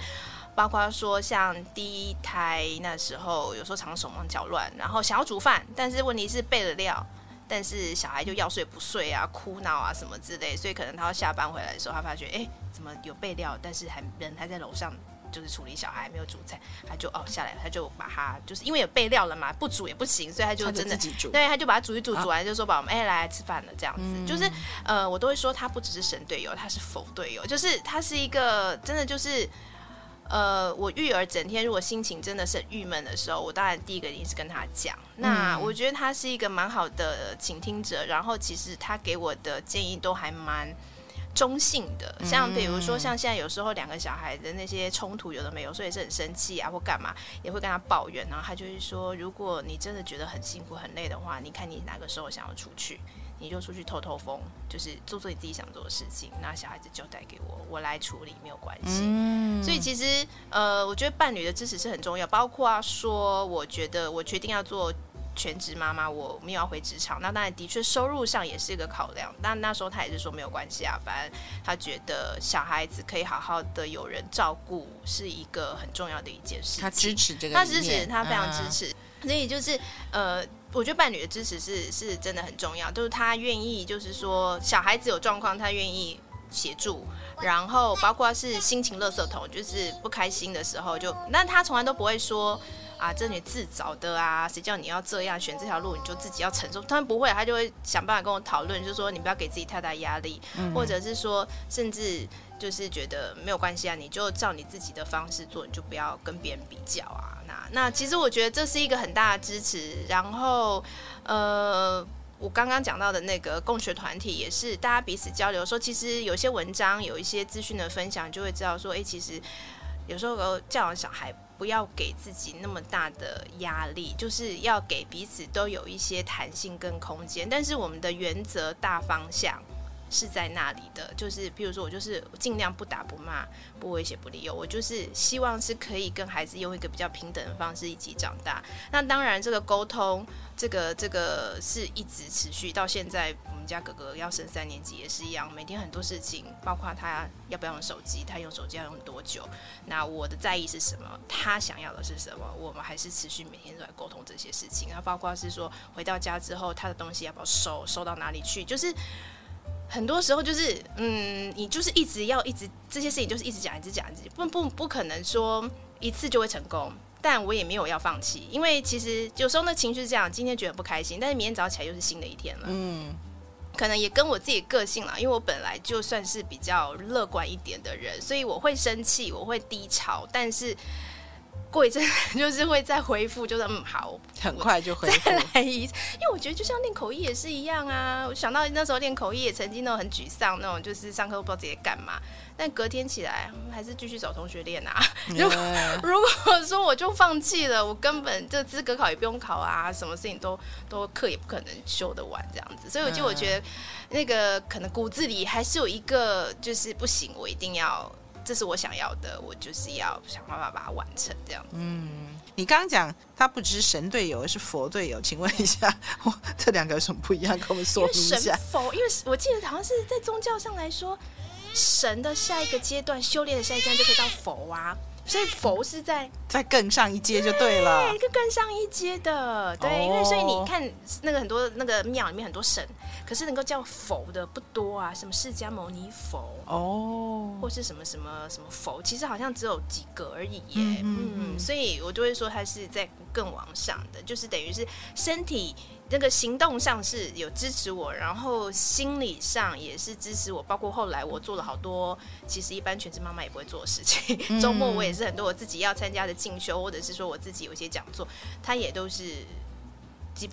包括说像第一胎那时候，有时候常常手忙脚乱，然后想要煮饭，但是问题是备了料，但是小孩就要睡不睡啊，哭闹啊什么之类，所以可能他要下班回来的时候，他发觉哎，怎么有备料，但是还人还在楼上，就是处理小孩没有煮菜，他就哦下来，他就把他就是因为有备料了嘛，不煮也不行，所以他就真的自己煮，对，他就把它煮一煮，煮完就说宝宝们哎来，吃饭了这样子，嗯、就是呃我都会说他不只是神队友，他是否队友，就是他是一个真的就是。呃，我育儿整天如果心情真的是郁闷的时候，我当然第一个一定是跟他讲。那我觉得他是一个蛮好的倾听者，然后其实他给我的建议都还蛮中性的。像比如说，像现在有时候两个小孩的那些冲突，有的没有，所以是很生气啊，或干嘛，也会跟他抱怨。然后他就是说，如果你真的觉得很辛苦、很累的话，你看你哪个时候想要出去？你就出去透透风，就是做做你自己想做的事情，那小孩子交代给我，我来处理没有关系。嗯，所以其实呃，我觉得伴侣的支持是很重要，包括啊说，我觉得我决定要做全职妈妈，我没有要回职场，那当然的确收入上也是一个考量。但那时候他也是说没有关系啊，反正他觉得小孩子可以好好的有人照顾是一个很重要的一件事情。他支持这个，他支持，他非常支持。嗯，所以就是呃。我觉得伴侣的支持是是真的很重要，就是他愿意，就是说小孩子有状况，他愿意协助，然后包括是心情垃圾桶，就是不开心的时候就，那他从来都不会说啊，这你自找的啊，谁叫你要这样选这条路，你就自己要承受。他们不会，他就会想办法跟我讨论，就是说你不要给自己太大压力，嗯、或者是说甚至就是觉得没有关系啊，你就照你自己的方式做，你就不要跟别人比较啊。那其实我觉得这是一个很大的支持，然后，呃，我刚刚讲到的那个共学团体也是大家彼此交流说，其实有些文章有一些资讯的分享，就会知道说，哎，其实有时候教养小孩不要给自己那么大的压力，就是要给彼此都有一些弹性跟空间，但是我们的原则大方向。是在那里的，就是比如说，我就是尽量不打不骂不威胁不利诱，我就是希望是可以跟孩子用一个比较平等的方式一起长大。那当然，这个沟通，这个这个是一直持续到现在。我们家哥哥要升三年级也是一样，每天很多事情，包括他要不要用手机，他用手机要用多久，那我的在意是什么，他想要的是什么，我们还是持续每天都在沟通这些事情。然后包括是说回到家之后，他的东西要不要收，收到哪里去，就是。很多时候就是，嗯，你就是一直要一直这些事情，就是一直讲，一直讲，一直不不不可能说一次就会成功。但我也没有要放弃，因为其实有时候那情绪是这样，今天觉得不开心，但是明天早上起来又是新的一天了。嗯，可能也跟我自己个性啦，因为我本来就算是比较乐观一点的人，所以我会生气，我会低潮，但是。过一阵就是会再恢复，就是嗯好，[laughs] 很快就恢复。再来一次，因为我觉得就像练口译也是一样啊。我想到那时候练口译也曾经那种很沮丧，那种就是上课不知道自己干嘛，但隔天起来还是继续找同学练啊。[laughs] 如果.如果说我就放弃了，我根本这资格考也不用考啊，什么事情都都课也不可能修得完这样子。所以我就我觉得那个可能骨子里还是有一个就是不行，我一定要。这是我想要的，我就是要想办法把它完成这样子。嗯，你刚刚讲他不只是神队友，而是佛队友，请问一下，这两个有什么不一样？跟我们说明一下。神佛，因为我记得好像是在宗教上来说，神的下一个阶段修炼的下一阶段就可以到佛啊。所以佛是在在更上一阶就对了，对，一个更上一阶的，对，哦、因为所以你看那个很多那个庙里面很多神，可是能够叫佛的不多啊，什么释迦牟尼佛哦，或是什么什么什么佛，其实好像只有几个而已耶，嗯，嗯，嗯，所以我就会说它是在更往上的，就是等于是身体那个行动上是有支持我，然后心理上也是支持我，包括后来我做了好多其实一般全职妈妈也不会做的事情。[laughs] 周末我也是很多我自己要参加的进修，或者是说我自己有一些讲座，他也都是。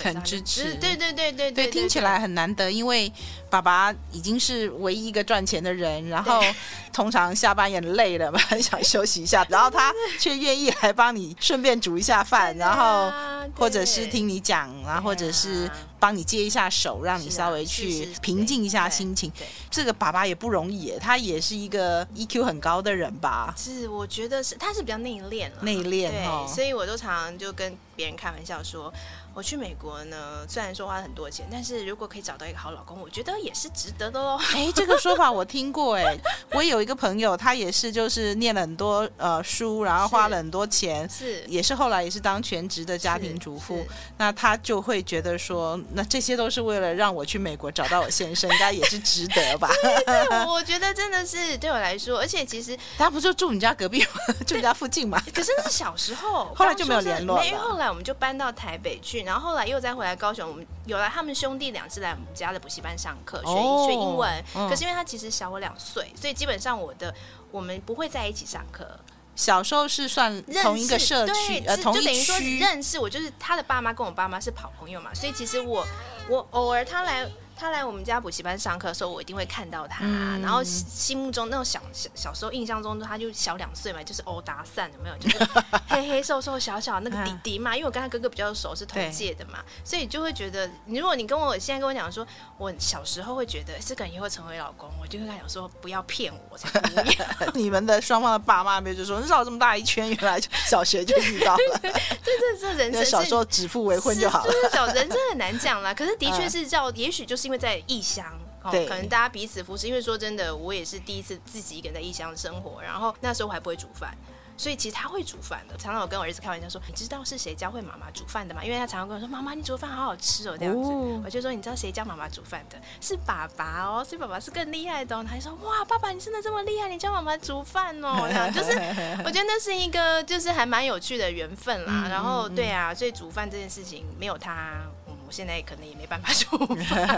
很支持，对对对对对，听起来很难得，因为爸爸已经是唯一一个赚钱的人，然后 [laughs] 通常下班也累了嘛，很想休息一下，[laughs] 然后他却愿意来帮你顺便煮一下饭，然后或者是听你讲，然后或者是帮你接一下手，让你稍微去平静一下心情。这个爸爸也不容易，他也是一个 EQ 很高的人吧？是，我觉得是，他是比较内敛，内敛，对，所以我都常常就跟别人开玩笑说。我去美国呢，虽然说花了很多钱，但是如果可以找到一个好老公，我觉得也是值得的喽。哎，这个说法我听过哎，我有一个朋友，他也是就是念了很多呃书，然后花了很多钱，是也是后来也是当全职的家庭主妇，那他就会觉得说，那这些都是为了让我去美国找到我先生，应该也是值得吧？[laughs] 对，对，[laughs] 我觉得真的是对我来说，而且其实他不就住你家隔壁吗？[laughs] 住你家附近嘛？可是那是小时候，后来就没有联络了。因为后来我们就搬到台北去。然后后来又再回来高雄，我们有来他们兄弟俩是来我们家的补习班上课学、哦、学英文。可是因为他其实小我两岁，所以基本上我的我们不会在一起上课。小时候是算同一个社区，呃，同一区，就等于说认识。我就是他的爸妈跟我爸妈是好朋友嘛，所以其实我我偶尔他来。他来我们家补习班上课的时候，我一定会看到他。嗯、然后心目中那种小小小时候印象中，他就小两岁嘛，就是欧达散有没有？就是 [laughs] 黑黑瘦瘦小小那个弟弟嘛。因为我跟他哥哥比较熟，是同届的嘛，所以就会觉得，如果你跟我现在跟我讲说，我小时候会觉得这个人也会成为老公，我就会跟他讲说，不要骗我，才。[laughs] 你们的双方的爸妈没有就说，绕这么大一圈，原来小学就遇到了。[laughs] 对，这这人生小时候指腹为婚就好了。就是小人真的很难讲啦。可是的确是叫，也许就是。因为在异乡，哦，可能大家彼此扶持。因为说真的，我也是第一次自己一个人在异乡生活，然后那时候我还不会煮饭。所以其实他会煮饭的，常常我跟我儿子开玩笑说：“你知道是谁教会妈妈煮饭的吗？”因为他常常跟我说：“妈妈，你煮饭好好吃哦。”这样子，哦、我就说：“你知道谁教妈妈煮饭的？是爸爸哦，所以爸爸是更厉害的哦。”他就说：“哇，爸爸你真的这么厉害，你教妈妈煮饭哦。”这样就是 [laughs] 我觉得那是一个就是还蛮有趣的缘分啦。嗯、然后对啊，所以煮饭这件事情没有他。我现在可能也没办法说，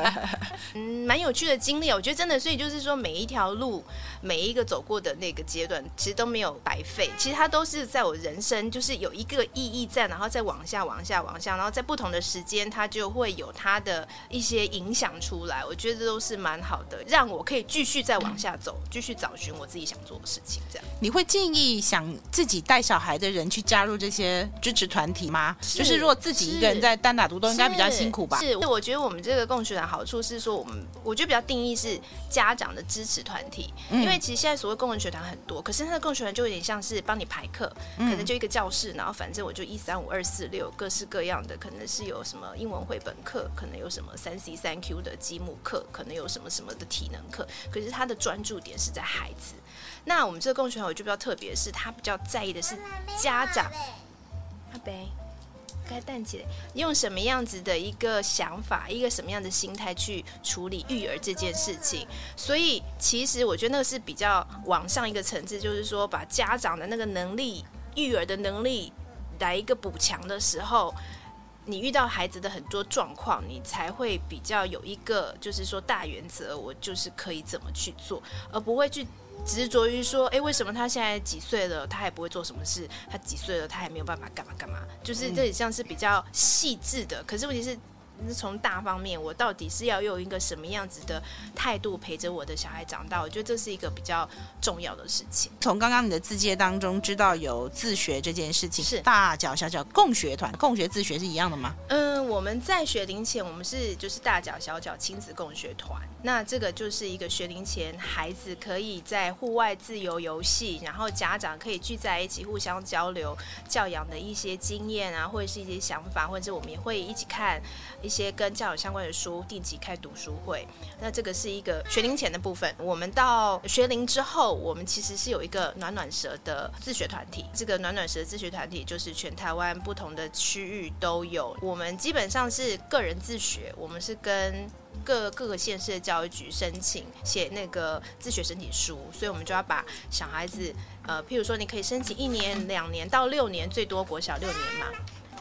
[laughs] 嗯，蛮有趣的经历。我觉得真的，所以就是说，每一条路，每一个走过的那个阶段，其实都没有白费。其实它都是在我人生，就是有一个意义在，然后再往下、往下、往下，然后在不同的时间，它就会有它的一些影响出来。我觉得这都是蛮好的，让我可以继续再往下走，继续找寻我自己想做的事情。这样，你会建议想自己带小孩的人去加入这些支持团体吗？是就是如果自己一个人在单打独斗，应该比较。辛苦吧？是，我觉得我们这个共学团好处是说，我们我觉得比较定义是家长的支持团体，因为其实现在所谓共学团很多，可是他的共学团就有点像是帮你排课，可能就一个教室，然后反正我就一三五二四六各式各样的，可能是有什么英文绘本课，可能有什么三 C 三 Q 的积木课，可能有什么什么的体能课，可是他的专注点是在孩子。那我们这个共学团我就比较特别，是他比较在意的是家长。阿北。该淡姐用什么样子的一个想法，一个什么样的心态去处理育儿这件事情？所以其实我觉得那个是比较往上一个层次，就是说把家长的那个能力、育儿的能力来一个补强的时候，你遇到孩子的很多状况，你才会比较有一个就是说大原则，我就是可以怎么去做，而不会去。执着于说，哎，为什么他现在几岁了，他还不会做什么事？他几岁了，他还没有办法干嘛干嘛？就是这里像是比较细致的，可是问题是。从大方面，我到底是要用一个什么样子的态度陪着我的小孩长大？我觉得这是一个比较重要的事情。从刚刚你的字界当中知道有自学这件事情，是大脚小脚共学团，共学自学是一样的吗？嗯，我们在学龄前，我们是就是大脚小脚亲子共学团。那这个就是一个学龄前孩子可以在户外自由游戏，然后家长可以聚在一起互相交流教养的一些经验啊，或者是一些想法，或者是我们也会一起看。一些跟教育相关的书，定期开读书会。那这个是一个学龄前的部分。我们到学龄之后，我们其实是有一个暖暖蛇的自学团体。这个暖暖蛇自学团体就是全台湾不同的区域都有。我们基本上是个人自学，我们是跟各各个县市的教育局申请写那个自学申请书，所以我们就要把小孩子，呃，譬如说你可以申请一年、两年到六年，最多国小六年嘛。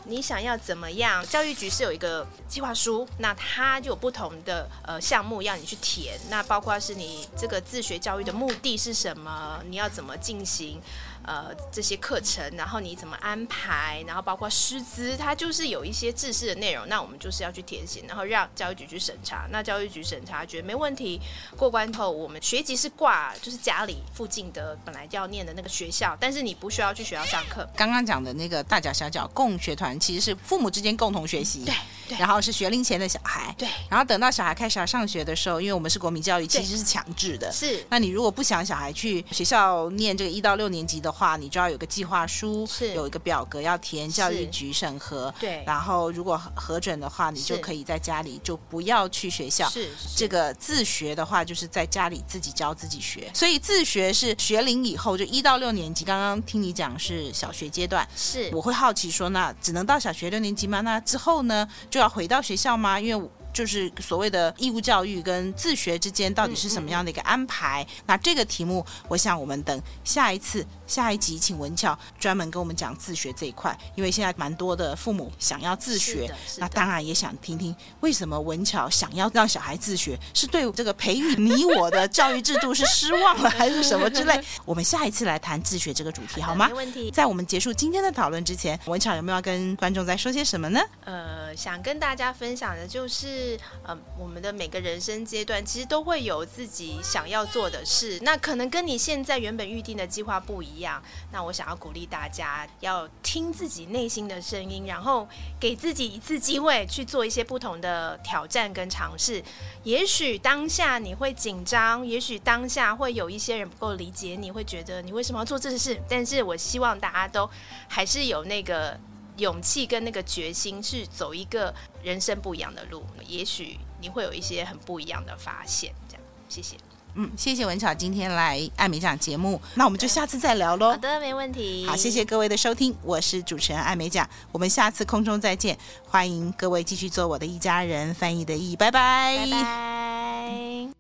你想要怎么样？教育局是有一个计划书，那它就有不同的呃项目要你去填，那包括是你这个自学教育的目的是什么？你要怎么进行？呃，这些课程，然后你怎么安排，然后包括师资，它就是有一些制式的内容，那我们就是要去填写，然后让教育局去审查。那教育局审查觉得没问题，过关后，我们学籍是挂，就是家里附近的本来就要念的那个学校，但是你不需要去学校上课。刚刚讲的那个大脚小脚共学团，其实是父母之间共同学习，对，对，然后是学龄前的小孩，对，然后等到小孩开始要上学的时候，因为我们是国民教育，其实是强制的，是。那你如果不想小孩去学校念这个一到六年级的话，你就要有个。计划书是有一个表格要填，教育局审核。对，然后如果核准的话，你就可以在家里就不要去学校。是，是这个自学的话，就是在家里自己教自己学。所以自学是学龄以后，就一到六年级。刚刚听你讲是小学阶段，是我会好奇说，那只能到小学六年级吗？那之后呢，就要回到学校吗？因为就是所谓的义务教育跟自学之间到底是什么样的一个安排？嗯嗯、那这个题目，我想我们等下一次。下一集请文巧专门跟我们讲自学这一块，因为现在蛮多的父母想要自学，那当然也想听听为什么文巧想要让小孩自学，是对这个培育你我的教育制度是失望了，还是什么之类？[laughs] 我们下一次来谈自学这个主题好吗？没问题。在我们结束今天的讨论之前，文巧有没有要跟观众再说些什么呢？呃，想跟大家分享的就是，呃，我们的每个人生阶段其实都会有自己想要做的事，那可能跟你现在原本预定的计划不一样。样那我想要鼓励大家，要听自己内心的声音，然后给自己一次机会去做一些不同的挑战跟尝试。也许当下你会紧张，也许当下会有一些人不够理解你，会觉得你为什么要做这事。但是我希望大家都还是有那个勇气跟那个决心，去走一个人生不一样的路。也许你会有一些很不一样的发现。这样，谢谢。嗯，谢谢文巧今天来艾美奖节目，那我们就下次再聊喽。好的，没问题。好，谢谢各位的收听，我是主持人艾美奖，我们下次空中再见，欢迎各位继续做我的一家人，翻译的译，拜拜。拜拜。